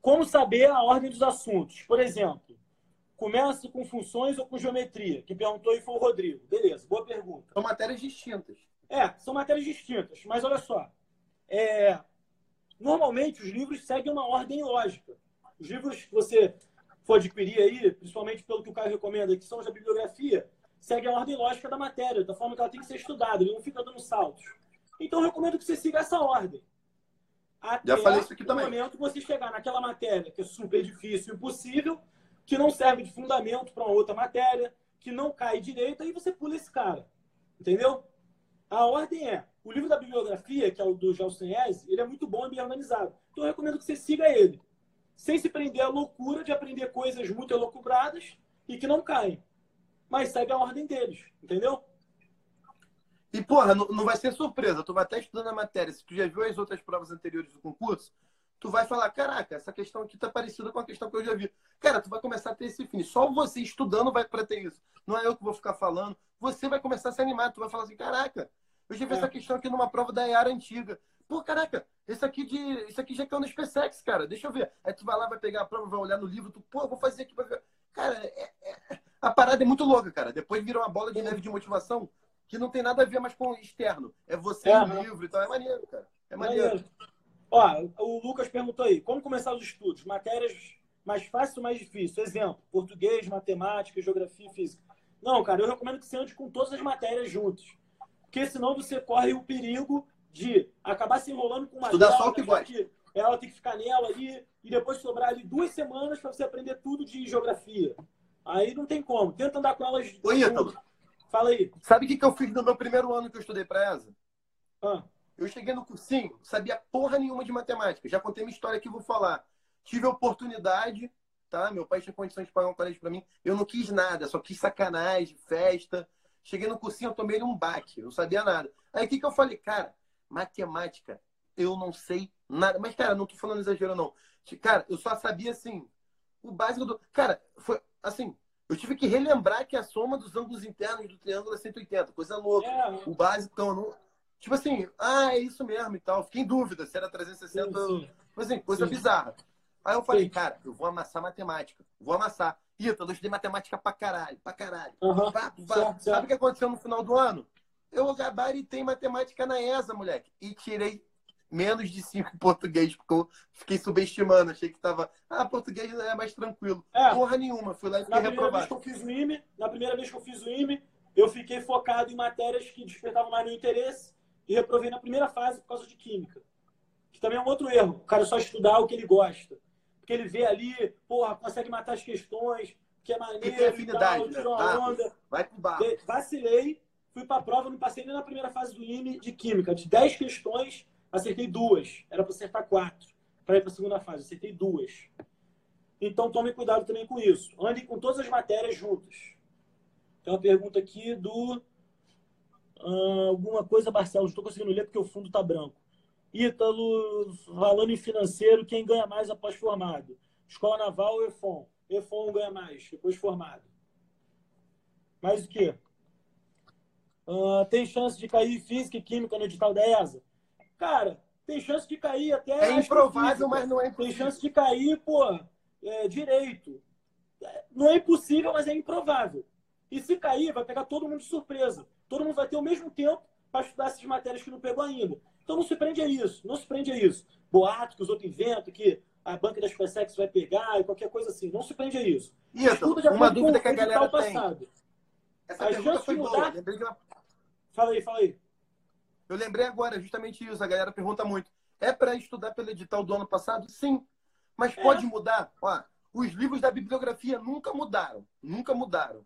Como saber a ordem dos assuntos? Por exemplo, começa com funções ou com geometria? Que perguntou aí foi o Rodrigo. Beleza, boa pergunta. São matérias distintas. É, são matérias distintas. Mas olha só. É... Normalmente os livros seguem uma ordem lógica. Os livros que você for adquirir aí, principalmente pelo que o Caio recomenda, que são da bibliografia, segue a ordem lógica da matéria, da forma que ela tem que ser estudada, ele não fica dando saltos. Então, eu recomendo que você siga essa ordem. Até Já falei isso aqui também. momento que você chegar naquela matéria que é super difícil, impossível, que não serve de fundamento para uma outra matéria, que não cai direito, aí você pula esse cara. Entendeu? A ordem é, o livro da bibliografia, que é o do Gelson Eze, ele é muito bom e bem organizado. Então eu recomendo que você siga ele. Sem se prender à loucura de aprender coisas muito elocubradas e que não caem mas segue a ordem deles, entendeu? E, porra, não, não vai ser surpresa. Tu vai estar estudando a matéria. Se tu já viu as outras provas anteriores do concurso, tu vai falar, caraca, essa questão aqui tá parecida com a questão que eu já vi. Cara, tu vai começar a ter esse fim. Só você estudando vai para ter isso. Não é eu que vou ficar falando. Você vai começar a se animar. Tu vai falar assim, caraca, eu já vi é. essa questão aqui numa prova da EAR antiga. Pô, caraca, isso aqui, de, isso aqui já caiu no SpaceX, cara. Deixa eu ver. Aí tu vai lá, vai pegar a prova, vai olhar no livro, tu, pô, vou fazer aqui pra ver. Cara, é, é, a parada é muito louca, cara. Depois vira uma bola de neve de motivação que não tem nada a ver mais com o externo. É você é, no livro, então é maneiro, cara. É maneiro. maneiro. Ó, o Lucas perguntou aí, como começar os estudos? Matérias mais fáceis ou mais difíceis? Exemplo, português, matemática, geografia e física. Não, cara, eu recomendo que você ande com todas as matérias juntas. Porque senão você corre o perigo de acabar se enrolando com uma Estudar só o que gosta. Que ela tem que ficar nela ali e depois sobrar ali duas semanas para você aprender tudo de geografia. Aí não tem como. Tenta andar com elas. Oi, Ítalo. Fala aí. Sabe o que, que eu fiz no meu primeiro ano que eu estudei para ESA? Ah. Eu cheguei no cursinho, sabia porra nenhuma de matemática. Já contei minha história aqui, vou falar. Tive a oportunidade, tá? Meu pai tinha condições de pagar um colégio para mim. Eu não quis nada, só quis sacanagem, festa. Cheguei no cursinho, eu tomei um baque, eu não sabia nada. Aí o que, que eu falei? Cara, matemática, eu não sei nada. Mas, cara, não tô falando exagero, não. Cara, eu só sabia, assim, o básico do... Cara, foi assim, eu tive que relembrar que a soma dos ângulos internos do triângulo é 180, coisa louca. É. O básico, então, não... tipo assim, ah, é isso mesmo e tal. Fiquei em dúvida se era 360, sim, sim. Tipo assim, coisa sim. bizarra. Aí eu falei, cara, eu vou amassar matemática, vou amassar. Ita, eu estudei matemática pra caralho, pra caralho. Uhum. Pá, pá. Certo, Sabe o que aconteceu no final do ano? Eu gabaritei matemática na ESA, moleque, e tirei menos de 5 em português, porque eu fiquei subestimando, achei que tava. Ah, português é mais tranquilo. É, Porra nenhuma, fui lá e fiquei na primeira Vez que eu fiz o IME, na primeira vez que eu fiz o IME, eu fiquei focado em matérias que despertavam mais meu interesse e reprovei na primeira fase por causa de química. Que também é um outro erro. O cara só estudar o que ele gosta. Porque ele vê ali, porra, consegue matar as questões, que é maneiro, que tem afinidade, tal, né? onda. Vai pro bar. Vacilei, fui pra prova, não passei nem na primeira fase do IME de química. De 10 questões, Acertei duas. Era para acertar quatro. Para ir para a segunda fase. Acertei duas. Então tome cuidado também com isso. Ande com todas as matérias juntas. Tem uma pergunta aqui do. Uh, alguma coisa, Barcelos. Estou conseguindo ler porque o fundo está branco. Ítalo, falando em financeiro, quem ganha mais após formado? Escola Naval ou EFON? EFON ganha mais, depois formado. Mais o quê? Uh, tem chance de cair física e química no edital da ESA? Cara, tem chance de cair até. É improvável, mas não é impossível. Tem chance de cair, pô, é, direito. É, não é impossível, mas é improvável. E se cair, vai pegar todo mundo de surpresa. Todo mundo vai ter o mesmo tempo para estudar essas matérias que não pegou ainda. Então não se prende a isso. Não se prende a isso. Boato que os outros inventam, que a banca das PSEX vai pegar e qualquer coisa assim. Não se prende a isso. Isso, uma dúvida que a galera passado. tem. Essa a pergunta foi mudar... Lembrei uma... Fala aí, fala aí. Eu lembrei agora justamente isso. A galera pergunta muito. É para estudar pelo edital do ano passado? Sim. Mas é. pode mudar? Ó, os livros da bibliografia nunca mudaram. Nunca mudaram.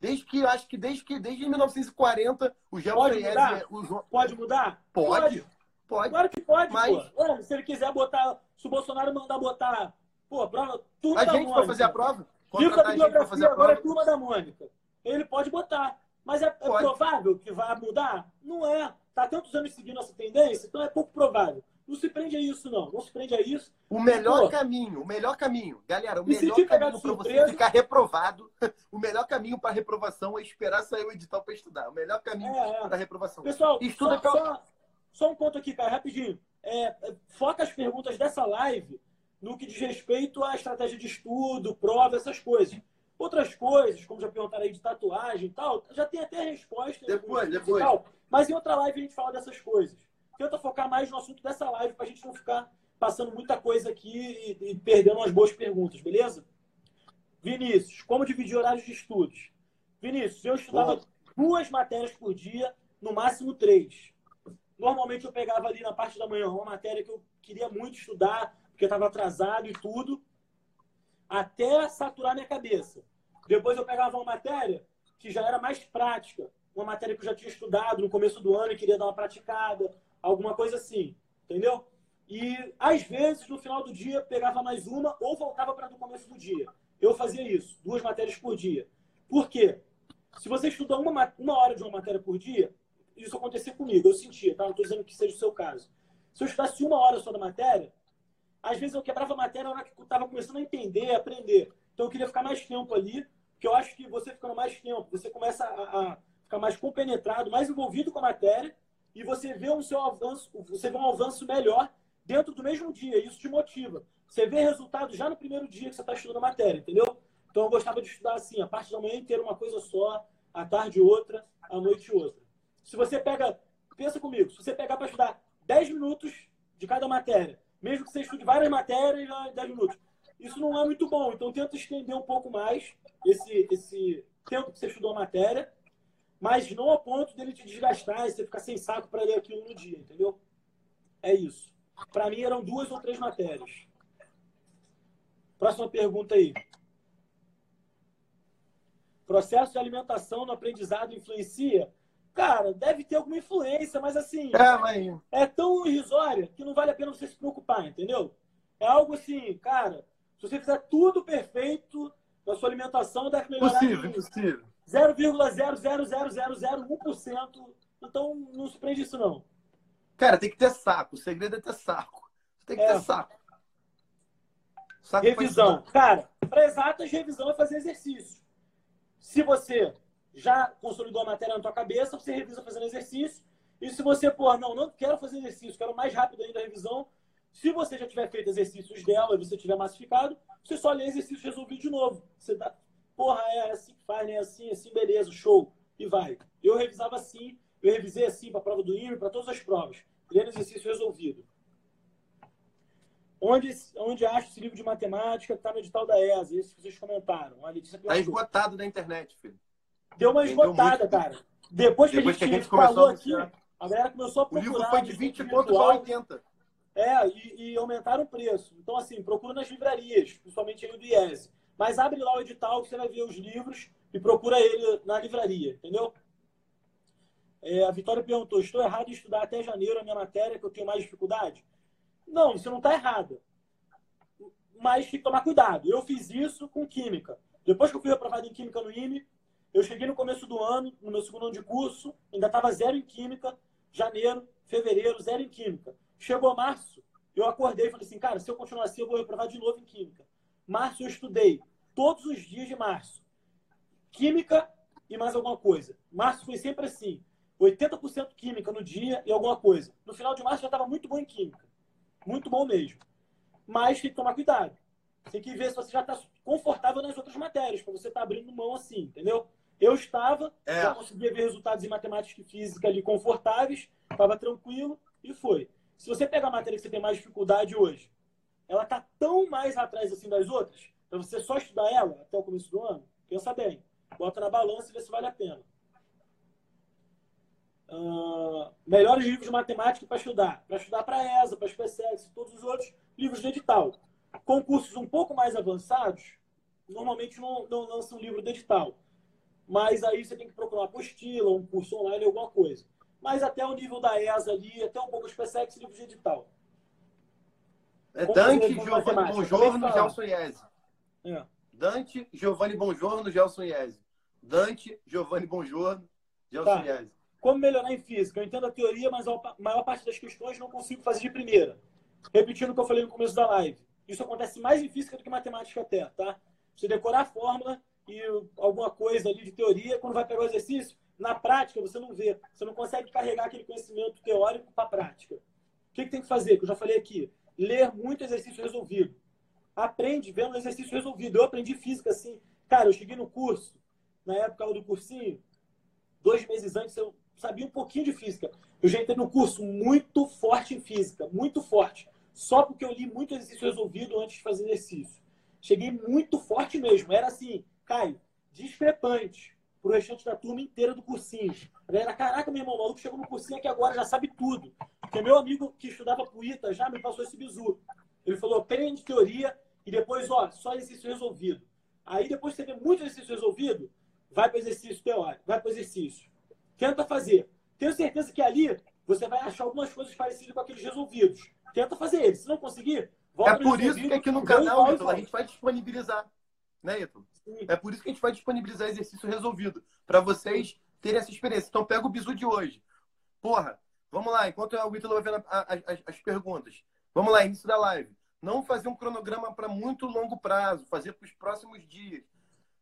Desde que, acho que desde que desde 1940, o Gel pode mudar? O... Pode mudar? Pode. pode. Pode. Claro que pode, mas... pô. se ele quiser botar, se o Bolsonaro mandar botar, pô, prova, turma a da gente vai fazer a prova? Livro da bibliografia agora é turma da Mônica. Ele pode botar. Mas é, é provável que vai mudar? Não é. Tá tantos anos seguindo essa tendência, então é pouco provável. Não se prende a isso, não. Não se prende a isso. O melhor Pô, caminho, o melhor caminho, galera, o melhor caminho para você ficar reprovado, o melhor caminho para reprovação é esperar sair o edital para estudar. O melhor caminho é, é. para reprovação. Pessoal, Estuda só, só, só, um ponto aqui, cara, rapidinho. É, foca as perguntas dessa live no que diz respeito à estratégia de estudo, prova, essas coisas. Outras coisas, como já perguntaram aí de tatuagem e tal, já tem até resposta. Depois, depois. Tal, mas em outra live a gente fala dessas coisas tenta focar mais no assunto dessa live para a gente não ficar passando muita coisa aqui e, e perdendo umas boas perguntas, beleza? Vinícius, como dividir horários de estudos? Vinícius, eu estudava duas matérias por dia, no máximo três. Normalmente eu pegava ali na parte da manhã uma matéria que eu queria muito estudar, porque estava atrasado e tudo, até saturar minha cabeça. Depois eu pegava uma matéria que já era mais prática, uma matéria que eu já tinha estudado no começo do ano e queria dar uma praticada, alguma coisa assim, entendeu? E às vezes no final do dia pegava mais uma ou voltava para do começo do dia. Eu fazia isso, duas matérias por dia. Por quê? Se você estuda uma, uma hora de uma matéria por dia, isso acontecia comigo, eu sentia, tá? Não estou dizendo que seja o seu caso. Se eu estudasse uma hora só da matéria, às vezes eu quebrava a matéria na hora que eu estava começando a entender, a aprender. Então eu queria ficar mais tempo ali, porque eu acho que você ficando mais tempo, você começa a, a ficar mais compenetrado, mais envolvido com a matéria, e você vê um seu avanço, você vê um avanço melhor dentro do mesmo dia. Isso te motiva. Você vê resultado já no primeiro dia que você está estudando a matéria, entendeu? Então eu gostava de estudar assim, a parte da manhã inteira uma coisa só, à tarde outra, à noite outra. Se você pega, pensa comigo, se você pegar para estudar 10 minutos de cada matéria, mesmo que você estude várias matérias em 10 minutos, isso não é muito bom. Então tenta estender um pouco mais esse, esse tempo que você estudou a matéria mas não a ponto dele te desgastar e você ficar sem saco para ler aquilo no dia, entendeu? É isso. Para mim eram duas ou três matérias. Próxima pergunta aí. Processo de alimentação no aprendizado influencia? Cara, deve ter alguma influência, mas assim. É, mas... é tão irrisória que não vale a pena você se preocupar, entendeu? É algo assim, cara, se você fizer tudo perfeito na sua alimentação, deve melhorar. Possível, possível. 0,00001%. Então, não se prende isso, não. Cara, tem que ter saco. O segredo é ter saco. Tem que é. ter saco. saco revisão. Cara, para exatas, revisão é fazer exercício. Se você já consolidou a matéria na tua cabeça, você revisa fazendo exercício. E se você, pô, não, não quero fazer exercício, quero mais rápido ainda a revisão. Se você já tiver feito exercícios dela e você tiver massificado, você só lê exercício resolvido de novo. Você dá, Porra, é assim que faz, né? Assim, assim, beleza, show. E vai. Eu revisava assim, eu revisei assim para a prova do IME, para todas as provas. Treino exercício resolvido. Onde, onde acha esse livro de matemática que está no edital da ESA? Isso que vocês comentaram. Está esgotado na internet, filho. Deu uma esgotada, muito... cara. Depois que Depois a gente, que a gente falou aqui, a galera começou a procurar. O livro foi de 20 pontos a 80. É, e, e, aumentaram o preço. Então, assim, procura nas livrarias, principalmente aí do IES. Mas abre lá o edital que você vai ver os livros e procura ele na livraria, entendeu? É, a Vitória perguntou: estou errado em estudar até janeiro a minha matéria, que eu tenho mais dificuldade? Não, você não está errado. mas tem que tomar cuidado. Eu fiz isso com química. Depois que eu fui reprovado em química no IME, eu cheguei no começo do ano, no meu segundo ano de curso, ainda estava zero em química, janeiro, fevereiro, zero em química. Chegou março, eu acordei e falei assim, cara, se eu continuar assim, eu vou reprovar de novo em química. Março eu estudei todos os dias de março. Química e mais alguma coisa. Março foi sempre assim. 80% química no dia e alguma coisa. No final de março já estava muito bom em química. Muito bom mesmo. Mas tem que tomar cuidado. Tem que ver se você já está confortável nas outras matérias, para você estar tá abrindo mão assim, entendeu? Eu estava, é. já conseguia ver resultados em matemática e física ali confortáveis, estava tranquilo e foi. Se você pegar a matéria que você tem mais dificuldade hoje, ela está tão mais atrás assim das outras, para você só estudar ela até o começo do ano, pensa bem. Bota na balança e vê se vale a pena. Uh, melhores livros de matemática para estudar. Para estudar para a ESA, para a SpaceX e todos os outros livros de edital. Concursos um pouco mais avançados, normalmente não, não lançam livro de edital. Mas aí você tem que procurar uma apostila, um curso online, alguma coisa. Mas até o nível da ESA ali, até um pouco SpaceX, livro de edital. É Dante, Giovanni Bongiorno, Gelson Iese. É. Dante, Giovanni Bongiorno, Gelson Iese. Dante, Giovanni Bongiorno, Gelson tá. Iese. Como melhorar em física? Eu entendo a teoria, mas a maior parte das questões não consigo fazer de primeira. Repetindo o que eu falei no começo da live. Isso acontece mais em física do que em matemática até, tá? Você decorar a fórmula e alguma coisa ali de teoria, quando vai pegar o exercício, na prática você não vê. Você não consegue carregar aquele conhecimento teórico para a prática. O que, que tem que fazer? Que eu já falei aqui. Ler muito exercício resolvido. Aprende vendo exercício resolvido. Eu aprendi física assim. Cara, eu cheguei no curso, na época do cursinho, dois meses antes eu sabia um pouquinho de física. Eu já entrei no curso muito forte em física, muito forte. Só porque eu li muito exercício resolvido antes de fazer exercício. Cheguei muito forte mesmo. Era assim, Caio, discrepante pro restante da turma inteira do cursinho. A galera, caraca, meu irmão, o maluco chegou no cursinho aqui agora, já sabe tudo. Porque meu amigo que estudava pro ITA já me passou esse bizu. Ele falou, aprende teoria e depois, ó, só exercício resolvido. Aí depois que você vê muito exercício resolvido, vai para exercício teórico, vai para exercício. Tenta fazer. Tenho certeza que ali você vai achar algumas coisas parecidas com aqueles resolvidos. Tenta fazer eles. Se não conseguir, volta É por isso que aqui no canal, Ítalo, a gente vai disponibilizar. Né, Ítalo? É por isso que a gente vai disponibilizar exercício resolvido. Para vocês terem essa experiência. Então pega o bisu de hoje. Porra, vamos lá. Enquanto o Ítalo vai vendo as, as perguntas. Vamos lá, início da live. Não fazer um cronograma para muito longo prazo. Fazer para os próximos dias.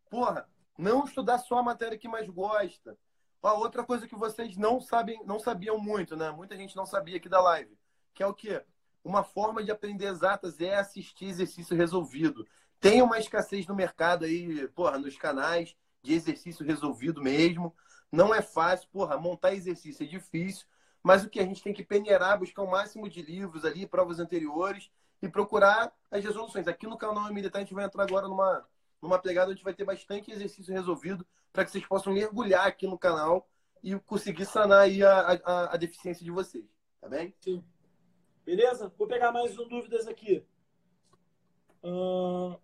Porra, não estudar só a matéria que mais gosta. A outra coisa que vocês não sabem, não sabiam muito, né? Muita gente não sabia aqui da live, que é o quê? Uma forma de aprender exatas é assistir exercício resolvido. Tem uma escassez no mercado aí, porra, nos canais de exercício resolvido mesmo. Não é fácil, porra, montar exercício é difícil, mas o que a gente tem que peneirar, buscar o máximo de livros ali, provas anteriores e procurar as resoluções. Aqui no canal Militar a gente vai entrar agora numa, numa pegada onde vai ter bastante exercício resolvido para que vocês possam mergulhar aqui no canal e conseguir sanar aí a, a, a deficiência de vocês. Tá bem? Sim. Beleza? Vou pegar mais dúvidas aqui.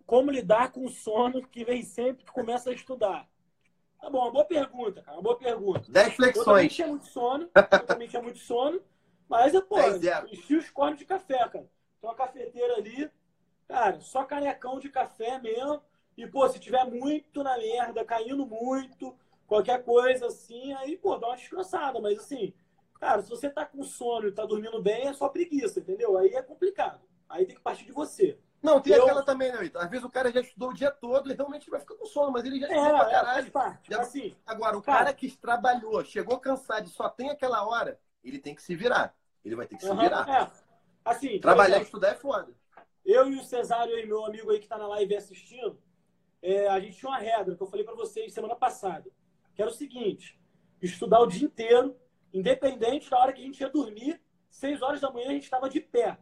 Como lidar com o sono que vem sempre que começa a estudar? Tá bom, uma boa pergunta, cara. Uma boa pergunta. 10 flexões. Eu também tinha muito sono. Eu também tinha muito sono. Mas, pô, enchi os cornos de café, cara. Tem uma cafeteira ali. Cara, só canecão de café mesmo. E, pô, se tiver muito na merda, caindo muito, qualquer coisa assim, aí, pô, dá uma descansada. Mas, assim, cara, se você tá com sono e tá dormindo bem, é só preguiça, entendeu? Aí é complicado. Aí tem que partir de você. Não, tem eu... aquela também, né, Às vezes o cara já estudou o dia todo e realmente vai ficar com sono, mas ele já estudou é, pra caralho. É, parte. Já... Assim, Agora, o cara, cara que trabalhou, chegou cansado e só tem aquela hora, ele tem que se virar. Ele vai ter que se virar. É. Assim, Trabalhar e estudar é foda. Eu e o Cesário e meu amigo aí que tá na live assistindo, é, a gente tinha uma regra que eu falei para vocês semana passada, que era o seguinte: estudar o dia inteiro, independente da hora que a gente ia dormir, seis horas da manhã a gente estava de pé.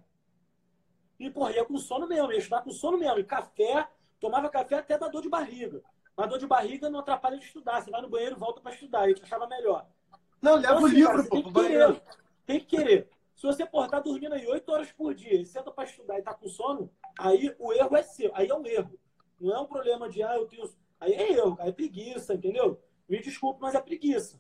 E, porra, ia com sono mesmo, ia estudar com sono mesmo. E café, tomava café até da dor de barriga. Mas dor de barriga não atrapalha de estudar. Você vai no banheiro e volta para estudar. Gente achava melhor. Não, leva então, o assim, livro, cara, pô, tem que querer. Tem que querer. Se você, porra, tá dormindo aí oito horas por dia e senta para estudar e tá com sono, aí o erro é seu. Aí é um erro. Não é um problema de, ah, eu tenho. Aí é eu, aí é preguiça, entendeu? Me desculpe, mas é preguiça.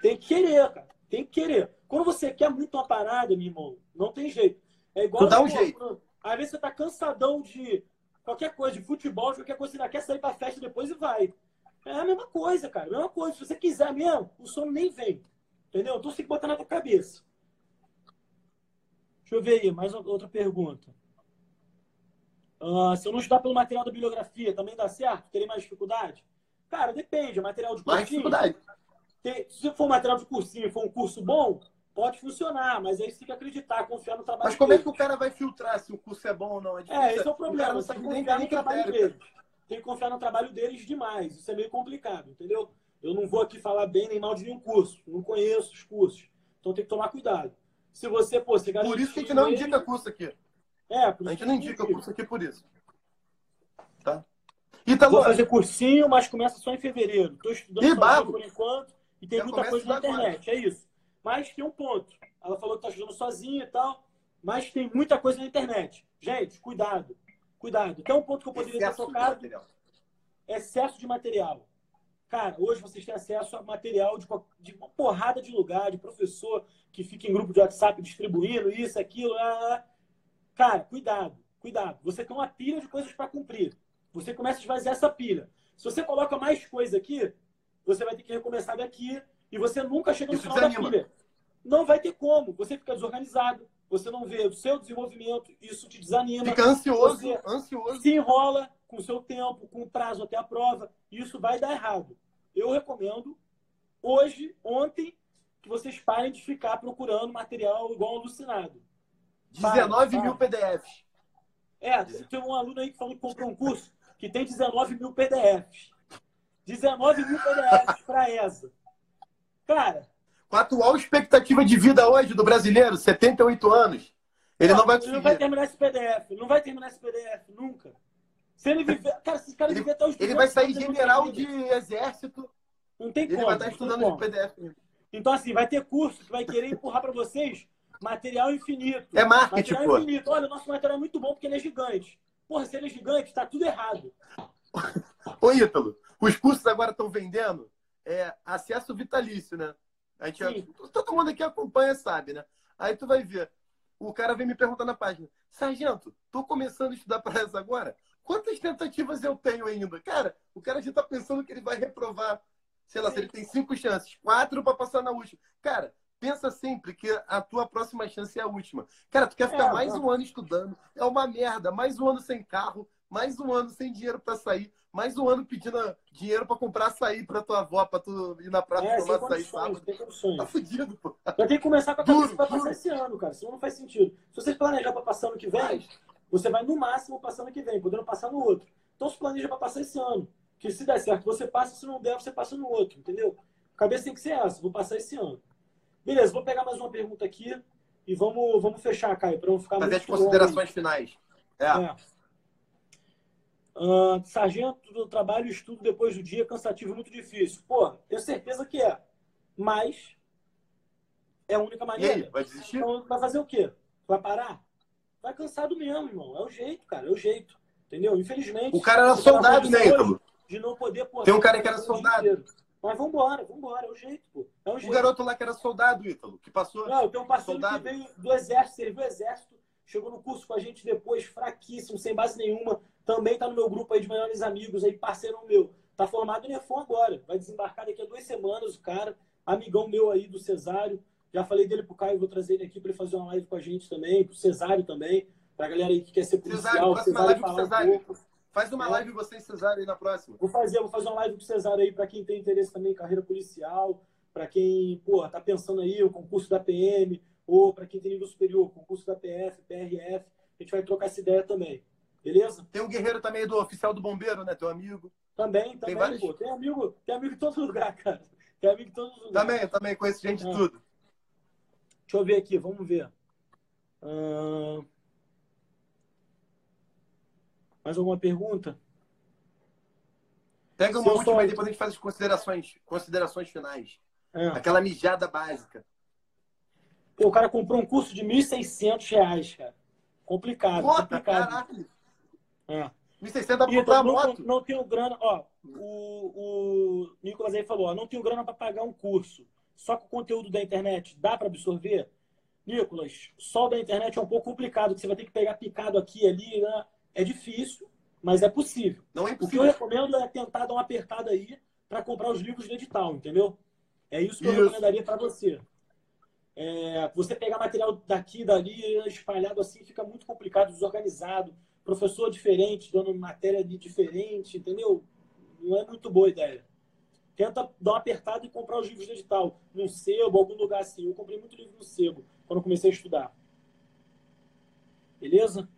Tem que querer, cara. Tem que querer. Quando você quer muito uma parada, meu irmão, não tem jeito. É igual. Tu dá um jeito. Às vezes você tá cansadão de. qualquer coisa de futebol, qualquer coisa, você ainda quer sair pra festa depois e vai. É a mesma coisa, cara. A mesma coisa. Se você quiser mesmo, o sono nem vem. Entendeu? Então você tem que botar na tua cabeça. Deixa eu ver aí, mais outra pergunta. Uh, se eu não estudar pelo material da bibliografia, também dá certo? Terei mais dificuldade? Cara, depende. Material de cursinho. Mais dificuldade. Tem, se for material de cursinho for um curso bom, pode funcionar, mas aí você tem que acreditar, confiar no trabalho Mas como dele. é que o cara vai filtrar se o curso é bom ou não? É, é esse é o problema. Você tem que confiar no trabalho deles. Tem que confiar no trabalho deles demais. Isso é meio complicado, entendeu? Eu não vou aqui falar bem nem mal de nenhum curso. Não conheço os cursos. Então tem que tomar cuidado. Se você, pô, você Por isso que a gente não indica curso aqui. É, por a gente não indica curso aqui por isso. Tá? Então, Vou fazer cursinho, mas começa só em fevereiro. Estou estudando por enquanto e tem Já muita coisa na internet. Agora. É isso. Mas tem um ponto. Ela falou que está estudando sozinha e tal, mas tem muita coisa na internet. Gente, cuidado. Cuidado. Tem um ponto que eu poderia Excesso ter tocado. De Excesso de material. Cara, hoje vocês têm acesso a material de, de uma porrada de lugar, de professor que fica em grupo de WhatsApp distribuindo isso, aquilo. Lá. Cara, cuidado, cuidado. Você tem uma pilha de coisas para cumprir. Você começa a esvaziar essa pilha. Se você coloca mais coisa aqui, você vai ter que recomeçar daqui e você nunca chega no Isso final desanima. da pilha. Não vai ter como. Você fica desorganizado, você não vê o seu desenvolvimento, isso te desanima. Fica ansioso, você ansioso. Se enrola com o seu tempo, com o prazo até a prova, e isso vai dar errado. Eu recomendo, hoje, ontem, que vocês parem de ficar procurando material igual alucinado. 19 mil PDFs. É, tem um aluno aí que falou que comprou um curso que tem 19 mil PDFs. 19 mil PDFs para ESA. Cara. Com a atual expectativa de vida hoje do brasileiro, 78 anos, ele não, não vai conseguir. Ele não vai terminar esse PDF. Não vai terminar esse PDF, nunca. Se ele viver. Cara, se esse cara viver até os Ele vai sair general de exército. Não tem como. Ele vai estar estudando de PDF. Então, assim, vai ter curso que vai querer empurrar para vocês material infinito. É marketing, material pô. infinito. Olha, o nosso material é muito bom porque ele é gigante. Porra, se ele é gigante, tá tudo errado. Ô, Ítalo, os cursos agora estão vendendo é, acesso vitalício, né? A gente, todo mundo aqui acompanha, sabe, né? Aí tu vai ver. O cara vem me perguntar na página, Sargento, tô começando a estudar para essa agora? Quantas tentativas eu tenho ainda? Cara, o cara já tá pensando que ele vai reprovar. Sei lá, se ele tem cinco chances, quatro para passar na última. Cara, pensa sempre que a tua próxima chance é a última. Cara, tu quer ficar é, mais um ano estudando, é uma merda. Mais um ano sem carro, mais um ano sem dinheiro para sair, mais um ano pedindo dinheiro para comprar açaí para tua avó, para tu ir na praia é, tomar açaí sábado. Tá fudido, pô. Vai ter que começar com a cabeça para passar esse ano, cara. Senão não faz sentido. Se você planejar para passar ano que vem, você vai no máximo passar ano que vem, podendo passar no outro. Então se planeja para passar esse ano. Que se der certo, você passa, se não der, você passa no outro, entendeu? A cabeça tem que ser essa, vou passar esse ano. Beleza, vou pegar mais uma pergunta aqui e vamos, vamos fechar, Caio, para não ficar Fazer as considerações finais. É. é. Uh, sargento do trabalho e estudo depois do dia, cansativo muito difícil. Pô, tenho certeza que é. Mas é a única maneira. E aí, vai desistir? Então, vai fazer o quê? Vai parar? Vai cansado mesmo, irmão. É o jeito, cara. É o jeito. Entendeu? Infelizmente. O cara era soldado, né, Ítalo? De não poder. Pô, Tem um cara que era soldado. Mas vambora, vambora, é o jeito, pô. É o, jeito. o garoto lá que era soldado, Ítalo, que passou. Não, tem um parceiro soldado. que veio do exército, serviu o exército, chegou no curso com a gente depois, fraquíssimo, sem base nenhuma. Também tá no meu grupo aí de melhores amigos, aí, parceiro meu. Tá formado em Nefon agora. Vai desembarcar daqui a duas semanas, o cara, amigão meu aí do Cesário. Já falei dele pro Caio, vou trazer ele aqui para ele fazer uma live com a gente também, pro Cesário também, pra galera aí que quer ser policial. Cesário, Cesário, Cesário. Um Faz uma é. live você e Cesário aí na próxima. Vou fazer, vou fazer uma live com o Cesário aí para quem tem interesse também em carreira policial, para quem, pô, tá pensando aí o concurso da PM, ou para quem tem nível superior, concurso da PF, PRF. A gente vai trocar essa ideia também. Beleza? Tem um guerreiro também do oficial do bombeiro, né? Teu amigo. Também, também, tem vários... pô. Tem amigo, tem amigo em todo lugar, cara. Tem amigo em todo lugar. Também, também, conheço gente de ah. tudo. Deixa eu ver aqui, vamos ver. Mais alguma pergunta? Pega uma última e depois a gente faz as considerações, considerações finais. É. Aquela mijada básica. Pô, o cara comprou um curso de R$ 1.600, cara. Complicado. Pô, complicado. Caralho. É. 1.600 dá pra comprar não, moto. Não tenho grana. Ó, o, o Nicolas aí falou, ó, não tenho grana para pagar um curso. Só com o conteúdo da internet dá para absorver? Nicolas, só da internet é um pouco complicado, que você vai ter que pegar picado aqui e ali, né? É difícil, Mas é possível. Não é O que eu recomendo é tentar dar uma apertada aí para comprar os livros do edital, entendeu? É isso que eu Isso. recomendaria para você. É, você pegar material daqui dali espalhado assim fica muito complicado, desorganizado. Professor diferente, dando matéria de diferente, entendeu? Não é muito boa a ideia. Tenta dar uma apertada e comprar os livros do edital, num sebo, algum lugar assim. Eu comprei muito livro no sebo quando comecei a estudar. Beleza?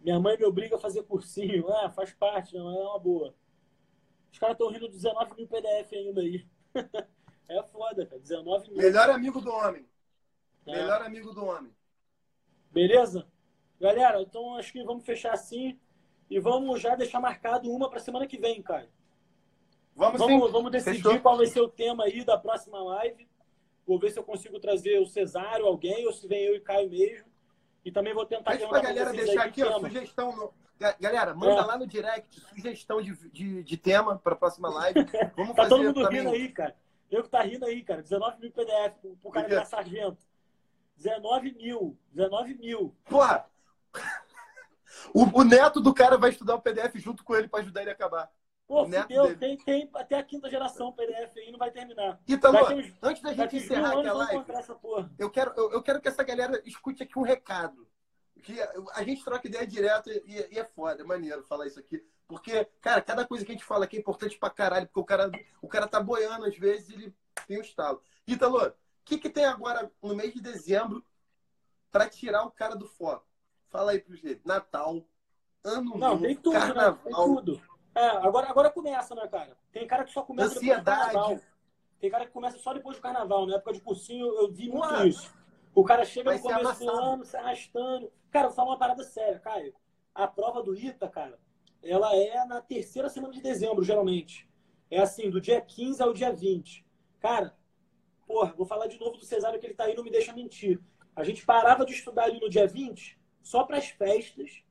Minha mãe me obriga a fazer cursinho. Ah, faz parte, não é uma boa. Os caras estão rindo de 19 mil PDF ainda aí. é foda, cara. 19 mil. Melhor amigo do homem. É. Melhor amigo do homem. Beleza? Galera, então acho que vamos fechar assim e vamos já deixar marcado uma para semana que vem, cara. Vamos, Vamos, sim. vamos decidir Fechou? qual vai ser o tema aí da próxima live. Vou ver se eu consigo trazer o Cesário, alguém, ou se vem eu e Caio mesmo. E também vou tentar perguntar pra galera deixar aqui, ó, tema. sugestão. No... Ga- Galera, manda É. lá no direct sugestão de, de, de tema para a próxima live. Vamos Tá todo mundo também. rindo aí, cara. Eu que tá rindo aí, cara. 19 mil PDF pro, pro cara virar sargento. 19 mil. 19 mil. Porra! O, o neto do cara vai estudar o PDF junto com ele para ajudar ele a acabar. Pô, fudeu. Tem, tem até a quinta geração PDF aí, não vai terminar. Uns- antes da gente encerrar aqui a live, eu quero, eu, eu quero que essa galera escute aqui um recado. Que a gente troca ideia direto e, e é foda, é maneiro falar isso aqui. Porque, cara, cada coisa que a gente fala aqui é importante pra caralho, porque o cara, o cara tá boiando às vezes e ele tem um estalo. Ítalo, o que, que tem agora no mês de dezembro pra tirar o cara do foco? Fala aí pro jeito. Natal, Ano Não, Novo, tem tudo, né? Tem Carnaval. tudo. É, agora, agora começa, né, cara? Tem cara que só começa depois do Ansiedade. carnaval. Tem cara que começa só depois do carnaval. Na época de cursinho, eu vi muito isso. O cara chega Vai no começo do ano, se arrastando. Cara, eu falo uma parada séria, Caio. A prova do ITA, cara, ela é na terceira semana de dezembro, geralmente. É assim, do dia 15 ao dia 20. Cara, porra, vou falar de novo do Cesário que ele tá aí, não me deixa mentir. A gente parava de estudar ali no dia 20, só para as festas.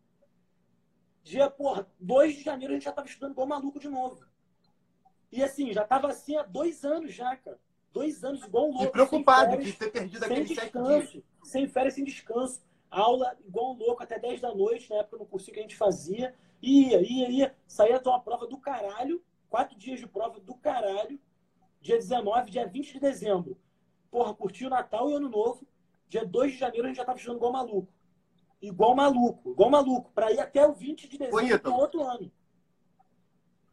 Dia, porra, 2 de janeiro a gente já tava estudando igual maluco de novo. E assim, já tava assim há dois anos já, cara. Dois anos igual um louco. E preocupado sem de férias, ter perdido sem aqueles sete dias. descanso, sem férias, sem descanso. Aula igual um louco até 10 da noite, na época no cursinho que a gente fazia. Ia, ia, ia. Saía de uma prova do caralho. Quatro dias de prova do caralho. Dia 19, dia 20 de dezembro. Porra, curti o Natal e Ano Novo. Dia 2 de janeiro a gente já tava estudando igual maluco. Igual maluco, igual maluco. Pra ir até o 20 de dezembro do outro ano.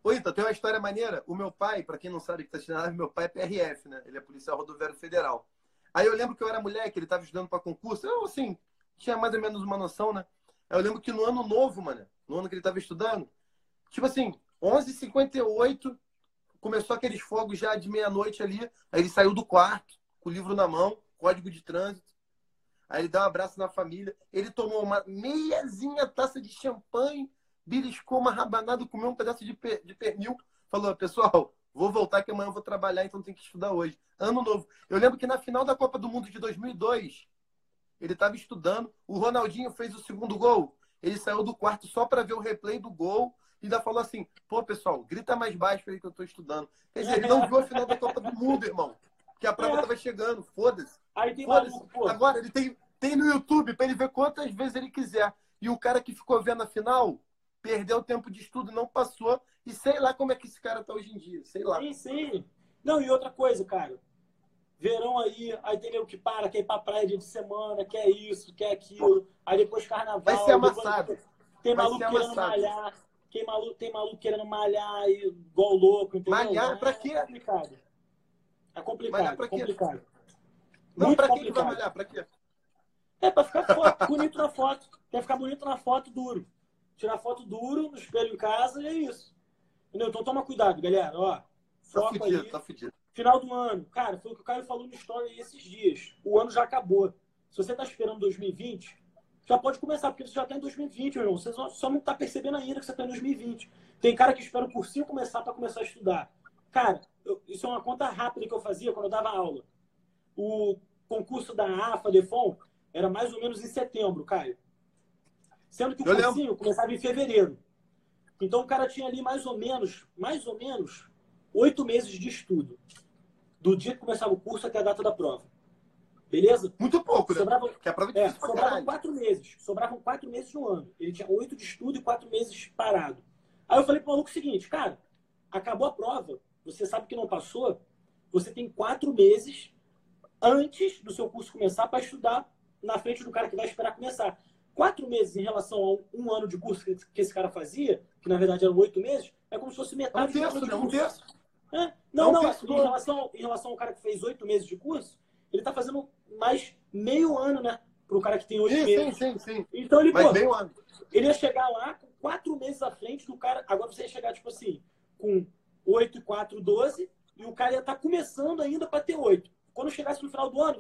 Ô, Ita, tem uma história maneira. O meu pai, pra quem não sabe que tá assistindo meu pai é PRF, né? Ele é policial rodoviário federal. Aí eu lembro que eu era moleque, ele tava estudando pra concurso. Eu, assim, tinha mais ou menos uma noção, né? Aí eu lembro que no ano novo, mano, no ano que ele tava estudando, tipo assim, 11h58, começou aqueles fogos já de meia-noite ali. Aí ele saiu do quarto, com o livro na mão, código de trânsito. Aí ele deu um abraço na família. Ele tomou uma meiazinha taça de champanhe, beliscou uma rabanada, comeu um pedaço de, per- de pernil. Falou, pessoal, vou voltar que amanhã eu vou trabalhar, então tem que estudar hoje. Ano novo. Eu lembro que na final da Copa do Mundo de 2002, ele estava estudando. O Ronaldinho fez o segundo gol. Ele saiu do quarto só para ver o replay do gol. E ainda falou assim: pô, pessoal, grita mais baixo aí que eu tô estudando. Quer dizer, ele não viu a final da Copa do Mundo, irmão. Porque a prova É. tava chegando. Foda-se. Aí tem maluco, pô. Agora ele tem, tem no YouTube para ele ver quantas vezes ele quiser. E o cara que ficou vendo a final perdeu tempo de estudo, não passou. E sei lá como é que esse cara tá hoje em dia. Sei lá. Sim, sim. Não, e outra coisa, cara. Verão aí, aí tem nego que para, quer ir pra praia dia de semana, quer isso, quer aquilo. Aí depois carnaval. Vai ser depois- amassado. Tem Vai maluco querendo malhar. Tem maluco, tem maluco querendo malhar igual louco, entendeu? Malhar pra É quê? complicado. É complicado, Malhar pra quê? complicado. Não, Muito pra quem que vai malhar? Pra quê? É pra ficar foto, bonito na foto. Quer ficar bonito na foto duro. Tirar foto duro no espelho em casa e é isso. Entendeu? Então toma cuidado, galera. Ó, Tá foco fudido, aí. tá fudido. Final do ano. Cara, foi o que o Caio falou no story aí esses dias. O ano já acabou. Se você tá esperando 2020, já pode começar, porque você já tá em 2020, meu irmão. Você só, só não tá percebendo ainda que você tá em 2020. Tem cara que espera o cursinho começar para começar a estudar. Cara, eu- isso é uma conta rápida que eu fazia quando eu dava aula. O concurso da AFA, Defon, era mais ou menos em setembro, Caio. Sendo que o Eu lembro. cursinho começava em fevereiro. Então o cara tinha ali mais ou menos, mais ou menos, oito meses de estudo. Do dia que começava o curso até a data da prova. Beleza? Muito pouco, né? Sobrava, que é, prova é, sobravam quatro meses. Sobravam quatro meses no ano. Ele tinha oito de estudo e quatro meses parado. Aí eu falei pro maluco o seguinte, cara, acabou a prova, você sabe que não passou, você tem quatro meses antes do seu curso começar para estudar na frente do cara que vai esperar começar. Quatro meses em relação a um ano de curso que esse cara fazia, que na verdade eram oito meses, é como se fosse metade é um terço, do de curso. É? Não, não, não em, relação, em relação ao cara que fez oito meses de curso, ele está fazendo mais meio ano, né? Para o cara que tem oito meses. Sim, sim, sim. Então ele, Mas pô, meio ano. ele ia chegar lá com quatro meses à frente do cara. Agora você ia chegar, tipo assim, com oito e quatro, doze, e o cara ia estar tá começando ainda para ter oito. Quando chegasse no final do ano,